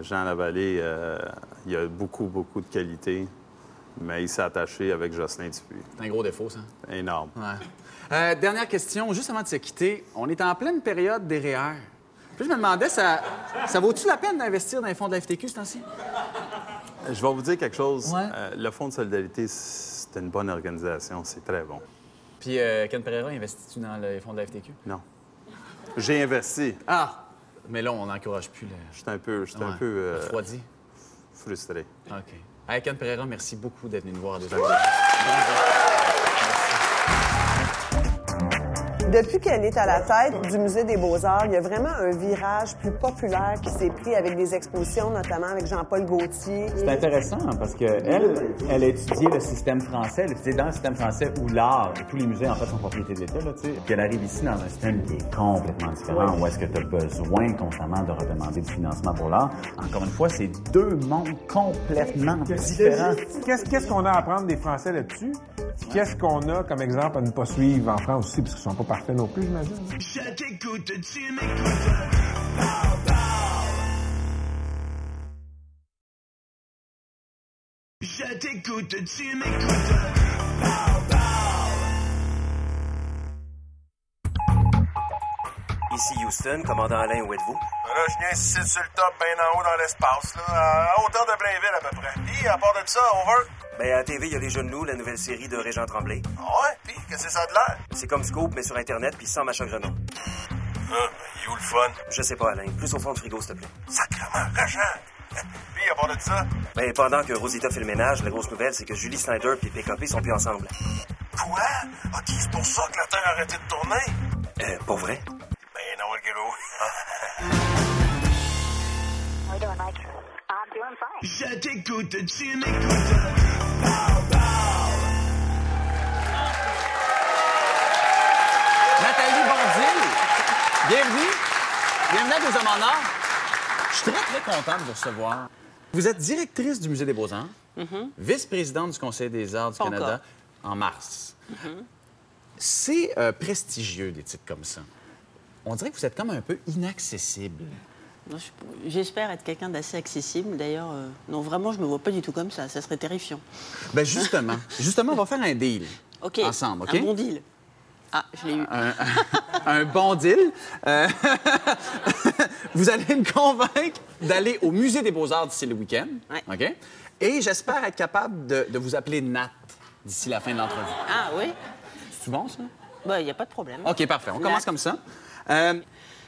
Speaker 11: Jean Lavallée, euh, il a beaucoup, beaucoup de qualités, mais il s'est attaché avec Jocelyn Dupuis.
Speaker 6: C'est un gros défaut, ça.
Speaker 11: Énorme.
Speaker 6: Ouais. Euh, dernière question, juste avant de se quitter. On est en pleine période des REER. Puis je me demandais, ça, ça vaut-tu la peine d'investir dans les fonds de la FTQ ce temps-ci?
Speaker 11: Je vais vous dire quelque chose.
Speaker 6: Ouais.
Speaker 11: Euh, le Fonds de solidarité, c'est une bonne organisation. C'est très bon.
Speaker 6: Puis euh, Ken Pereira, investis-tu dans les fonds de la FTQ?
Speaker 11: Non. J'ai investi.
Speaker 6: Ah! Mais là, on n'encourage plus le...
Speaker 11: J'étais un peu, j'étais un peu euh,
Speaker 6: Refroidi.
Speaker 11: frustré.
Speaker 6: OK. Hey, Ken Pereira, merci beaucoup d'être venu nous voir. Déjà.
Speaker 1: Depuis qu'elle est à la tête du Musée des Beaux-Arts, il y a vraiment un virage plus populaire qui s'est pris avec des expositions, notamment avec Jean-Paul Gaultier.
Speaker 2: C'est intéressant parce que elle, elle a étudié le système français, elle a étudié dans le système français où l'art, tous les musées en fait sont propriété de l'État, là, tu sais. Puis elle arrive ici dans un système qui est complètement différent, où est-ce que tu as besoin constamment de redemander du financement pour l'art. Encore une fois, c'est deux mondes complètement différents.
Speaker 3: Qu'est-ce qu'on a à apprendre des Français là-dessus? Puis Qu'est-ce qu'on a comme exemple à ne pas suivre en France aussi, parce qu'ils sont pas parfaits non plus, j'imagine.
Speaker 8: Je t'écoute, tu m'écoutes. Je.
Speaker 13: Ici Houston, commandant Alain, où êtes-vous?
Speaker 14: Là, je viens ici sur le top, bien en haut dans l'espace, là, à hauteur de Blainville à peu près. Puis, à part de ça, over.
Speaker 13: Ben, à la TV, il y a Les Jeunes Loups, la nouvelle série de Régent Tremblay.
Speaker 14: Ah ouais? Puis, qu'est-ce que ça a de l'air?
Speaker 13: C'est comme Scoop, mais sur Internet, puis sans Macha Grenon.
Speaker 14: Ah, ben, il est où le fun?
Speaker 13: Je sais pas, Alain. Plus au fond du frigo, s'il te plaît.
Speaker 14: Sacrement, Régent. Puis, à part de ça,
Speaker 13: Ben, pendant que Rosita fait le ménage, la grosse nouvelle, c'est que Julie Snyder et PKP sont plus ensemble.
Speaker 14: quoi? OK, c'est pour ça que la Terre a arrêté de tourner?
Speaker 13: Euh, pour vrai?
Speaker 14: Je t'écoute, tu m'écoutes.
Speaker 6: Nathalie Bondil, bienvenue. Bienvenue à Deux Hommes en Or. Je suis très, très content de vous recevoir. Vous êtes directrice du Musée des Beaux-Arts, vice-présidente du Conseil des arts du
Speaker 10: Pas
Speaker 6: Canada en mars. C'est euh, prestigieux, des titres comme ça. On dirait que vous êtes comme un peu inaccessible.
Speaker 15: J'espère être quelqu'un d'assez accessible. D'ailleurs, euh, non, vraiment, je me vois pas du tout comme ça. Ça serait terrifiant.
Speaker 6: Ben justement, justement, on va faire un deal. Ensemble, OK?
Speaker 15: Un bon deal. Ah, je l'ai eu.
Speaker 6: un, un bon deal. Euh, vous allez me convaincre d'aller au Musée des Beaux-Arts d'ici le week-end. OK? Et j'espère être capable de, de vous appeler Nat d'ici la fin de l'entrevue.
Speaker 15: Ah oui?
Speaker 6: C'est bon, ça?
Speaker 15: Ben, il n'y a pas de problème.
Speaker 6: OK, parfait. On
Speaker 15: Nat.
Speaker 6: commence comme ça. Euh,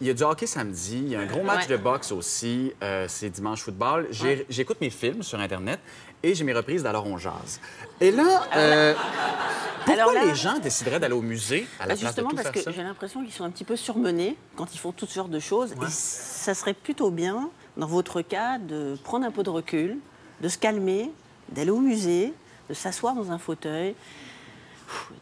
Speaker 6: il y a du hockey samedi, il y a un gros match
Speaker 15: Ouais.
Speaker 6: de boxe aussi, euh, c'est dimanche football. J'écoute mes films sur Internet et j'ai mes reprises d'Alors on jase. Et là, euh, pourquoi
Speaker 15: Alors là-
Speaker 6: les gens décideraient d'aller au musée à la
Speaker 15: Bah,
Speaker 6: place de
Speaker 15: justement
Speaker 6: tout
Speaker 15: parce
Speaker 6: faire
Speaker 15: que j'ai l'impression qu'ils sont un petit peu surmenés quand ils font toutes sortes de choses. Et ça serait plutôt bien, dans votre cas, de prendre un peu de recul, de se calmer, d'aller au musée, de s'asseoir dans un fauteuil,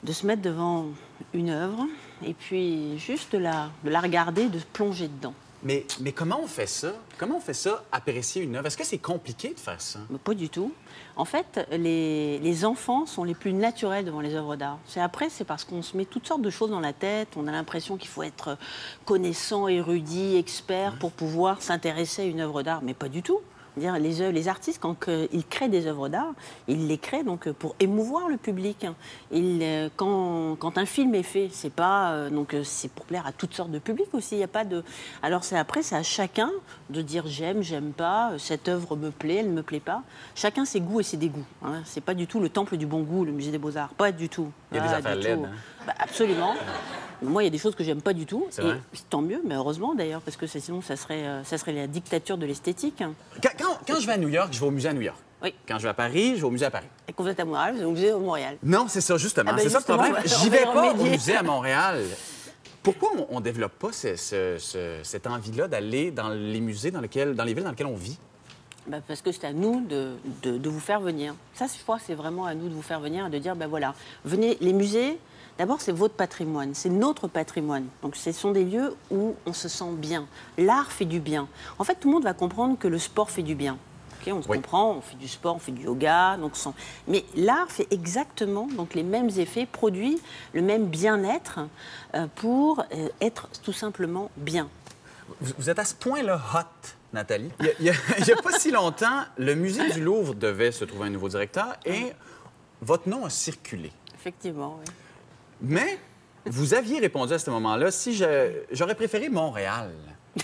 Speaker 15: de se mettre devant une œuvre et puis juste de la, de la regarder, de se plonger dedans.
Speaker 6: Mais, mais comment on fait ça? Comment on fait ça, apprécier une œuvre? Est-ce que c'est compliqué de faire ça?
Speaker 15: Mais pas du tout. En fait, les, les enfants sont les plus naturels devant les œuvres d'art. C'est après, c'est parce qu'on se met toutes sortes de choses dans la tête. On a l'impression qu'il faut être connaissant, érudit, expert pour pouvoir s'intéresser à une œuvre d'art, mais pas du tout. Dire, les, œuvres- les artistes, quand euh, ils créent des œuvres d'art, ils les créent donc euh, pour émouvoir le public. Ils, euh, quand, quand un film est fait, c'est pas euh, donc euh, c'est pour plaire à toutes sortes de publics aussi. Il y a pas de. Alors c'est après, c'est à chacun de dire j'aime, j'aime pas. euh, Cette œuvre me plaît, elle me plaît pas. Chacun ses goûts et ses dégoûts. Hein. C'est pas du tout le temple du bon goût, le musée des beaux arts. Pas du tout.
Speaker 6: Il y a des affaires hein.
Speaker 15: Bah, absolument. Moi, il y a des choses que j'aime pas du tout.
Speaker 6: C'est
Speaker 15: et
Speaker 6: vrai
Speaker 15: tant mieux, mais heureusement d'ailleurs, parce que sinon, ça serait, euh, ça serait la dictature de l'esthétique.
Speaker 6: Quand, quand- quand je vais à New York, je vais au musée à New York.
Speaker 15: Oui.
Speaker 6: Quand je vais à Paris, je vais au musée à Paris.
Speaker 15: Et quand vous êtes à Montréal, vous êtes au musée de Montréal.
Speaker 6: Non, c'est ça, justement.
Speaker 15: Ah ben
Speaker 6: c'est ça le problème. J'y vais
Speaker 15: va
Speaker 6: pas au
Speaker 15: remédier.
Speaker 6: musée à Montréal. Pourquoi on, on développe pas ce- ce- ce- cette envie-là d'aller dans les musées dans, lesquels, dans les villes dans lesquelles on vit?
Speaker 15: Bah, parce que c'est à nous de, de- de vous faire venir. Ça, je crois que c'est vraiment à nous de vous faire venir et de dire, ben voilà, venez, les musées, d'abord, c'est votre patrimoine, c'est notre patrimoine. Donc, ce sont des lieux où on se sent bien. L'art fait du bien. En fait, tout le monde va comprendre que le sport fait du bien. Ok, on se comprend, on fait du sport, on fait du yoga, donc sans- mais l'art fait exactement donc les mêmes effets, produit le même bien-être euh, pour euh, être tout simplement bien.
Speaker 6: Vous, êtes à ce point-là hot, Nathalie. Il y a- a pas si longtemps, le musée du Louvre devait se trouver un nouveau directeur et votre nom a circulé.
Speaker 15: Effectivement, oui.
Speaker 6: Mais vous aviez répondu à ce moment-là, si je- j'aurais préféré Montréal.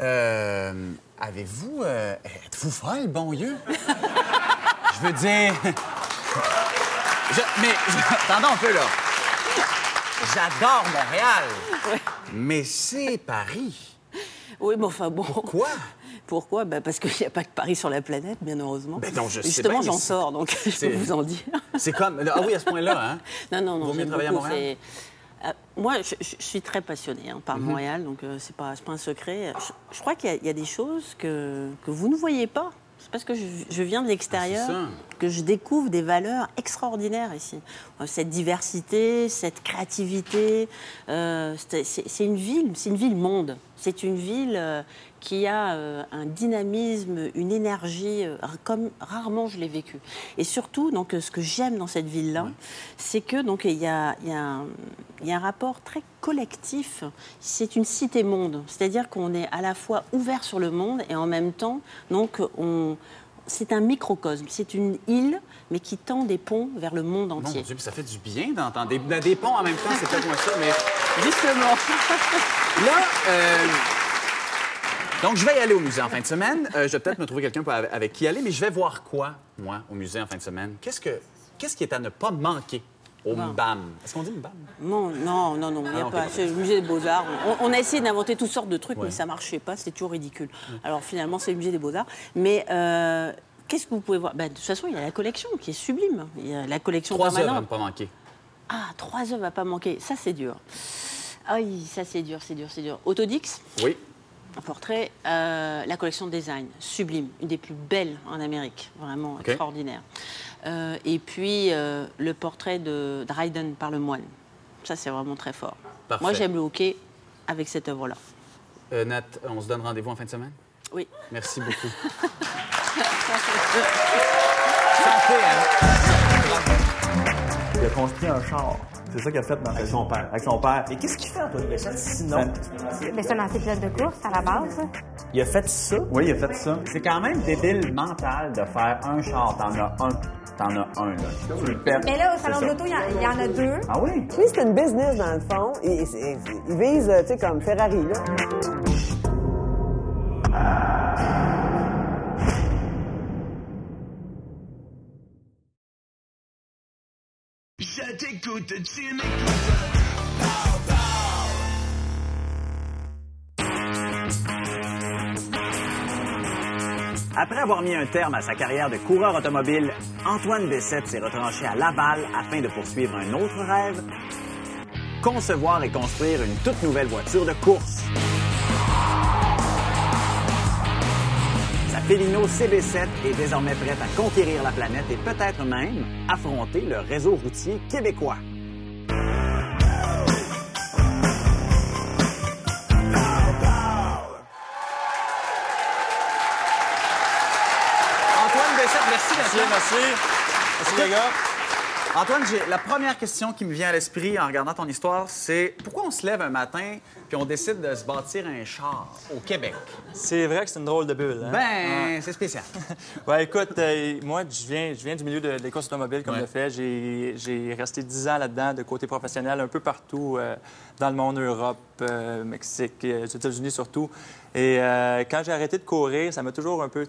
Speaker 6: Euh, Avez-vous. euh, Êtes-vous folle, bon Dieu? Je veux dire. Je- mais. je- Attendons un peu, là. J'adore Montréal. Mais c'est Paris.
Speaker 15: Oui, mais enfin bon.
Speaker 6: Pourquoi?
Speaker 15: Pourquoi? Ben Parce qu'il n'y a pas que Paris sur la planète, bien heureusement.
Speaker 6: Ben non, je
Speaker 15: Justement, j'en sors, donc je peux vous en dire.
Speaker 6: C'est comme. Ah oui, à ce point-là, hein?
Speaker 15: Non, non, non.
Speaker 6: Vaut mieux travailler à Montréal?
Speaker 15: euh, moi, je, suis très passionnée hein, par
Speaker 6: Mhm.
Speaker 15: Montréal, donc euh, c'est pas, pas un secret. Je, je crois qu'il y, a- il y a des choses que, que vous ne voyez pas. C'est parce que je, je viens de l'extérieur
Speaker 6: Ah,
Speaker 15: que je découvre des valeurs extraordinaires ici. Euh, Cette diversité, cette créativité, euh, c'est une ville, c'est une ville monde. C'est une ville euh, qui a euh, un dynamisme, une énergie euh, comme rarement je l'ai vécu. Et surtout, donc, ce que j'aime dans cette ville-là, c'est que donc il y y a un- il y a un rapport très collectif. C'est une cité-monde, c'est-à-dire qu'on est à la fois ouvert sur le monde et en même temps, donc on c'est un microcosme, c'est une île, mais qui tend des ponts vers le monde
Speaker 6: Mon
Speaker 15: entier.
Speaker 6: Dieu, puis ça fait du bien d'entendre des, des ponts en même temps, c'est peut-être moins ça, mais.
Speaker 15: Justement.
Speaker 6: Là, euh, donc je vais y aller au musée en fin de semaine. Euh, je vais peut-être me trouver quelqu'un avec qui aller, mais je vais voir quoi, moi, au musée en fin de semaine? Qu'est-ce, que, qu'est-ce qui est à ne pas manquer? Au. MBAM? Est-ce qu'on dit MBAM?
Speaker 15: Non, non, non, non, il n'y a pas. C'est le musée des Beaux-Arts. On, on a essayé d'inventer toutes sortes de trucs, mais ça ne marchait pas, c'était toujours ridicule. Alors finalement, c'est le musée des Beaux-Arts. Mais euh, qu'est-ce que vous pouvez voir? Ben, De toute façon, il y a la collection qui est sublime. Il y a la collection
Speaker 6: Trois œuvres à ne pas manquer.
Speaker 15: Ah, trois œuvres à pas manquer. Ça, c'est dur. Ça, c'est dur, c'est dur, c'est dur. Autodix,
Speaker 6: Oui.
Speaker 15: un portrait, euh, la collection de design, sublime, une des plus belles en Amérique, vraiment extraordinaire. Euh, et puis euh, le portrait de Dryden par le moine. Ça, c'est vraiment très fort.
Speaker 6: Parfait.
Speaker 15: Moi, j'aime le hockey avec cette œuvre-là.
Speaker 6: Euh, Nat, on se donne rendez-vous en fin de semaine?
Speaker 15: Oui.
Speaker 6: Merci beaucoup. Santé, hein?
Speaker 16: Il a construit un char. C'est ça qu'il a fait dans Avec son père. Avec son père. Et qu'est-ce qu'il fait, Antoine Béchette, sinon?
Speaker 5: Mais c'est un ancien pilote de course à la base.
Speaker 6: Il a fait ça?
Speaker 2: Oui, il a fait ça. C'est quand même débile mental de faire un char. T'en as un. T'en as un, là. Tu le perds.
Speaker 5: Mais là, au salon de l'auto, il y en- il y, en a deux.
Speaker 2: Ah oui?
Speaker 1: Lui, c'est une business, dans le fond. Il, il- il vise, tu sais, comme Ferrari, là.
Speaker 8: Je
Speaker 6: Après avoir mis un terme à sa carrière de coureur automobile, Antoine Bessette s'est retranché à Laval afin de poursuivre un autre rêve, concevoir et construire une toute nouvelle voiture de course. Sa Pelino CB7 est désormais prête à conquérir la planète et peut-être même affronter le réseau routier québécois. Antoine Bessette, merci d'être là.
Speaker 17: merci. Merci, les gars.
Speaker 6: Antoine, la première question qui me vient à l'esprit en regardant ton histoire, c'est pourquoi on se lève un matin puis on décide de se bâtir un char au Québec?
Speaker 17: C'est vrai que c'est une drôle de bulle. Hein?
Speaker 6: Ben, c'est spécial.
Speaker 17: ouais, écoute, euh, moi, je viens, je viens du milieu de, des courses automobiles, comme
Speaker 6: Ouais.
Speaker 17: le fait. J'ai resté 10 ans là-dedans, de côté professionnel, un peu partout euh, dans le monde, Europe, euh, Mexique, aux États-Unis surtout. Et quand j'ai arrêté de courir, ça m'a toujours un peu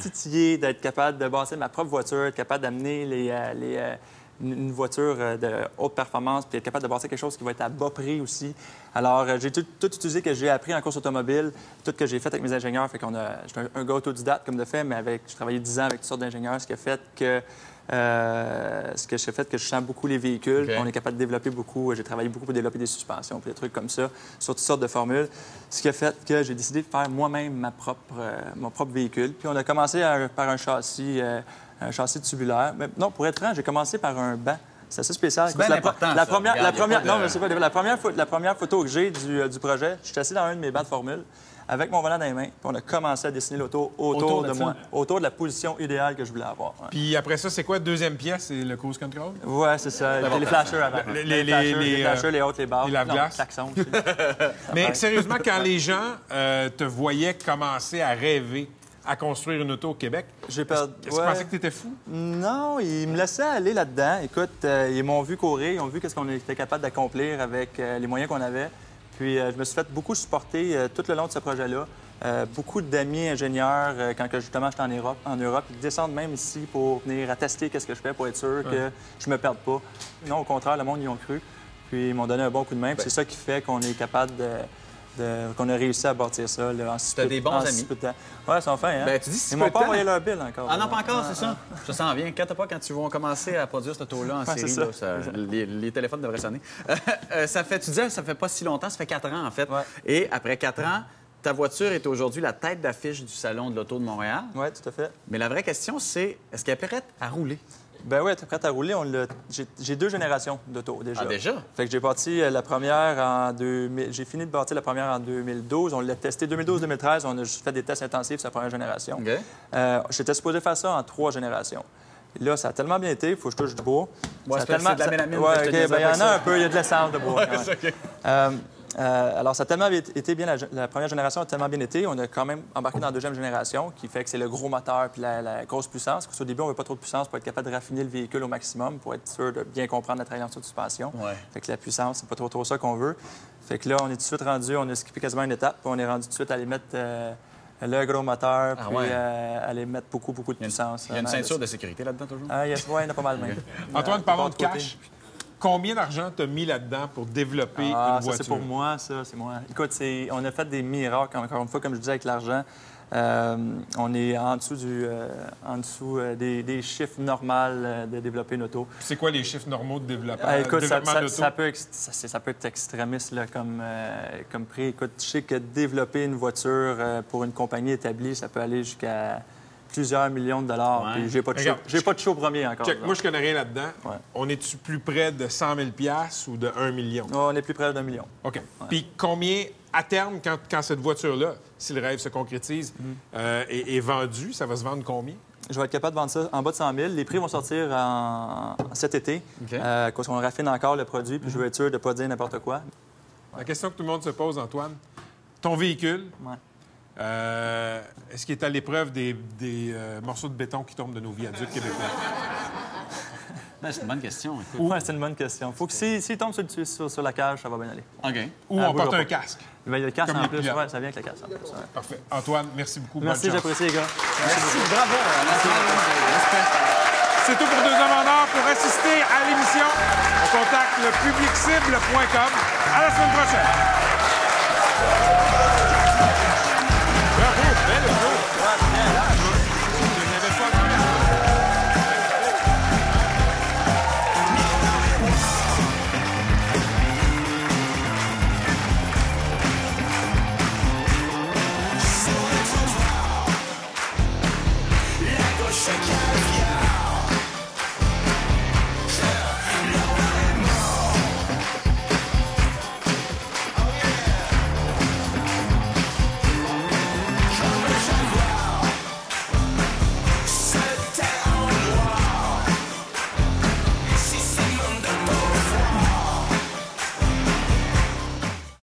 Speaker 17: titillé d'être capable de bâtir ma propre voiture, être capable d'amener les, euh, les, euh, une voiture euh, de haute performance, puis être capable de bâtir quelque chose qui va être à bas prix aussi. Alors, j'ai tout, tout utilisé que j'ai appris en course automobile, tout que j'ai fait avec mes ingénieurs. Fait qu'on a, j'étais un, un gars autodidacte comme de fait, mais avec, j'ai travaillé 10 ans avec toutes sortes d'ingénieurs, ce qui a fait que euh, ce que j'ai fait que je sens beaucoup les véhicules. On est capable de développer beaucoup. J'ai travaillé beaucoup pour développer des suspensions, des trucs comme ça, sur toutes sortes de formules. Ce qui a fait que j'ai décidé de faire moi-même ma propre, euh, mon propre véhicule. Puis on a commencé à- par un châssis, euh, un châssis tubulaire. Mais non, pour être franc, j'ai commencé par un banc. C'est assez spécial.
Speaker 6: C'est bien
Speaker 17: la,
Speaker 6: important,
Speaker 17: la
Speaker 6: ça.
Speaker 17: première,
Speaker 6: Regarde,
Speaker 17: la
Speaker 6: y a
Speaker 17: première,
Speaker 6: pas de-
Speaker 17: non, mais c'est pas la première, pho- la première photo que j'ai du, euh, du projet, je suis assis dans un de mes bancs de formule avec mon volant dans les mains, puis on a commencé à dessiner l'auto autour,
Speaker 3: Autour de
Speaker 17: moi, autour de la position idéale que je voulais avoir.
Speaker 3: Puis après ça, c'est quoi? Deuxième pièce, c'est le cruise control?
Speaker 17: Ouais, c'est ça. Les flashers avant.
Speaker 3: Les,
Speaker 17: Les
Speaker 3: les,
Speaker 17: flashers,
Speaker 3: les,
Speaker 17: les flashers, les hautes, les basses.
Speaker 3: Les lave-glaces. Mais sérieusement, quand les gens euh, te voyaient commencer à rêver à construire une auto au Québec,
Speaker 17: J'ai perdu.
Speaker 3: est-ce
Speaker 17: ouais.
Speaker 3: pensaient que tu étais fou?
Speaker 17: Non, ils me laissaient aller là-dedans. Écoute, euh, ils m'ont vu courir, ils ont vu qu'est-ce qu'on était capable d'accomplir avec euh, les moyens qu'on avait. Puis euh, je me suis fait beaucoup supporter euh, tout le long de ce projet-là. Euh, beaucoup d'amis ingénieurs, euh, quand que, justement j'étais en Europe, en Europe, ils descendent même ici pour venir attester qu'est-ce que je fais pour être sûr que
Speaker 6: Ouais.
Speaker 17: je me perde pas. Non, au contraire, le monde y ont cru. Puis ils m'ont donné un bon coup de main.
Speaker 6: Ben
Speaker 17: c'est ça qui fait qu'on est capable de- qu'on a réussi à bâtir ça là, en si
Speaker 6: T'as
Speaker 17: peu-
Speaker 6: des bons
Speaker 17: en
Speaker 6: amis.
Speaker 17: temps. Ouais, ils sont fins, hein?
Speaker 6: Ben, tu dis si
Speaker 17: Ils m'ont pas envoyé leur bill encore.
Speaker 6: Ah non, pas encore,
Speaker 17: Ah,
Speaker 6: c'est ça.
Speaker 17: ah.
Speaker 6: Ça s'en vient. Quand pas quand tu vas commencer à produire ce auto-là en
Speaker 17: Ouais,
Speaker 6: série,
Speaker 17: c'est ça.
Speaker 6: là, ça- les, les téléphones devraient sonner. Euh, ça fait, tu disais, ça fait pas si longtemps, ça fait quatre ans en fait. Et après quatre ans, ta voiture est aujourd'hui la tête d'affiche du Salon de l'Auto de Montréal.
Speaker 17: Oui, tout à fait.
Speaker 6: Mais la vraie question, c'est est-ce qu'elle est prête à rouler?
Speaker 17: Ben oui, t'es prête à rouler. J'ai deux générations d'auto déjà.
Speaker 6: Ah, déjà?
Speaker 17: Fait que j'ai bâti euh, la première en 2000. J'ai fini de bâtir la première en 2012. On l'a testé 2012-2013. On a juste fait des tests intensifs sur la première génération. Euh, J'étais supposé faire ça en trois générations. Là, ça a tellement bien été, il faut que je touche du bois.
Speaker 6: Ouais,
Speaker 17: Ça a
Speaker 6: c'est de la mélamine,
Speaker 17: Ouais, ben, il y en a un peu, il y a de l'essence de bois.
Speaker 6: Ouais,
Speaker 17: Euh, alors, ça a tellement été bien, la, la première génération a tellement bien été. On a quand même embarqué dans la deuxième génération, qui fait que c'est le gros moteur puis la, la grosse puissance. Parce qu'au début, on veut pas trop de puissance pour être capable de raffiner le véhicule au maximum, pour être sûr de bien comprendre la trajectoire de suspension. Fait que la puissance, c'est pas trop trop ça qu'on veut. Fait que là, on est tout de suite rendu, on a skippé quasiment une étape, puis on est rendu tout de suite à aller mettre euh, le gros moteur,
Speaker 6: Ah
Speaker 17: puis
Speaker 6: ouais.
Speaker 17: euh, aller mettre beaucoup, beaucoup de puissance.
Speaker 6: Il y a une ceinture de sécurité là-dedans, toujours?
Speaker 17: Ah, yes, ouais, il y en a pas mal même.
Speaker 3: Antoine, parlons de
Speaker 17: côté.
Speaker 3: Combien d'argent t'as mis là-dedans pour développer
Speaker 17: Ah,
Speaker 3: une
Speaker 17: ça,
Speaker 3: voiture?
Speaker 17: c'est pour moi, ça, c'est moi. Écoute, c'est- on a fait des miracles, encore une fois, comme je disais, avec l'argent. Euh, on est en dessous, du, euh, en dessous euh, des, des chiffres normaux de développer une auto.
Speaker 3: C'est quoi les chiffres normaux de développement,
Speaker 17: Ah, écoute, ça,
Speaker 3: développement
Speaker 17: ça- peut, ça, peut être extrémiste là, comme, comme prix. Écoute, je sais que développer une voiture pour une compagnie établie, ça peut aller jusqu'à plusieurs millions de dollars.
Speaker 3: Ouais.
Speaker 17: Puis j'ai pas de show,
Speaker 3: Regarde,
Speaker 17: j'ai pas de show premier encore.
Speaker 3: Check, moi, je connais rien là-dedans. On est-tu plus près de 100 000 ou de 1 million?
Speaker 17: on est plus près d'un million.
Speaker 3: OK. Puis combien, à terme, quand, quand cette voiture-là, si le rêve se concrétise,
Speaker 17: Mhm.
Speaker 3: euh, est, est vendue, ça va se vendre combien?
Speaker 17: Je vais être capable de vendre ça en bas de 100 000. Les prix vont sortir en... cet été, euh, parce qu'on raffine encore le produit, puis je veux être sûr de ne pas dire n'importe quoi.
Speaker 3: La question que tout le monde se pose, Antoine, ton véhicule, Euh, Est-ce qu'il est à l'épreuve des, des, euh, morceaux de béton qui tombent de nos viaducs québécois?
Speaker 6: Ben, c'est une bonne question.
Speaker 17: Ouais, c'est une bonne question. Faut que s'il tombe sur, le- sur, sur la cage, ça va bien aller.
Speaker 6: OK.
Speaker 3: Ou
Speaker 17: Ah,
Speaker 3: on porte un
Speaker 17: pas.
Speaker 3: casque.
Speaker 17: Ben, il y a le casque
Speaker 3: Comme
Speaker 17: en plus. Ouais, ça vient avec le casque en plus. ouais.
Speaker 3: Parfait. Antoine, merci beaucoup.
Speaker 17: Merci, j'apprécie, les gars.
Speaker 6: Merci, bravo.
Speaker 3: C'est tout pour Deux Hommes en or. Pour assister à l'émission, on contacte le publiccible.com. À la semaine prochaine.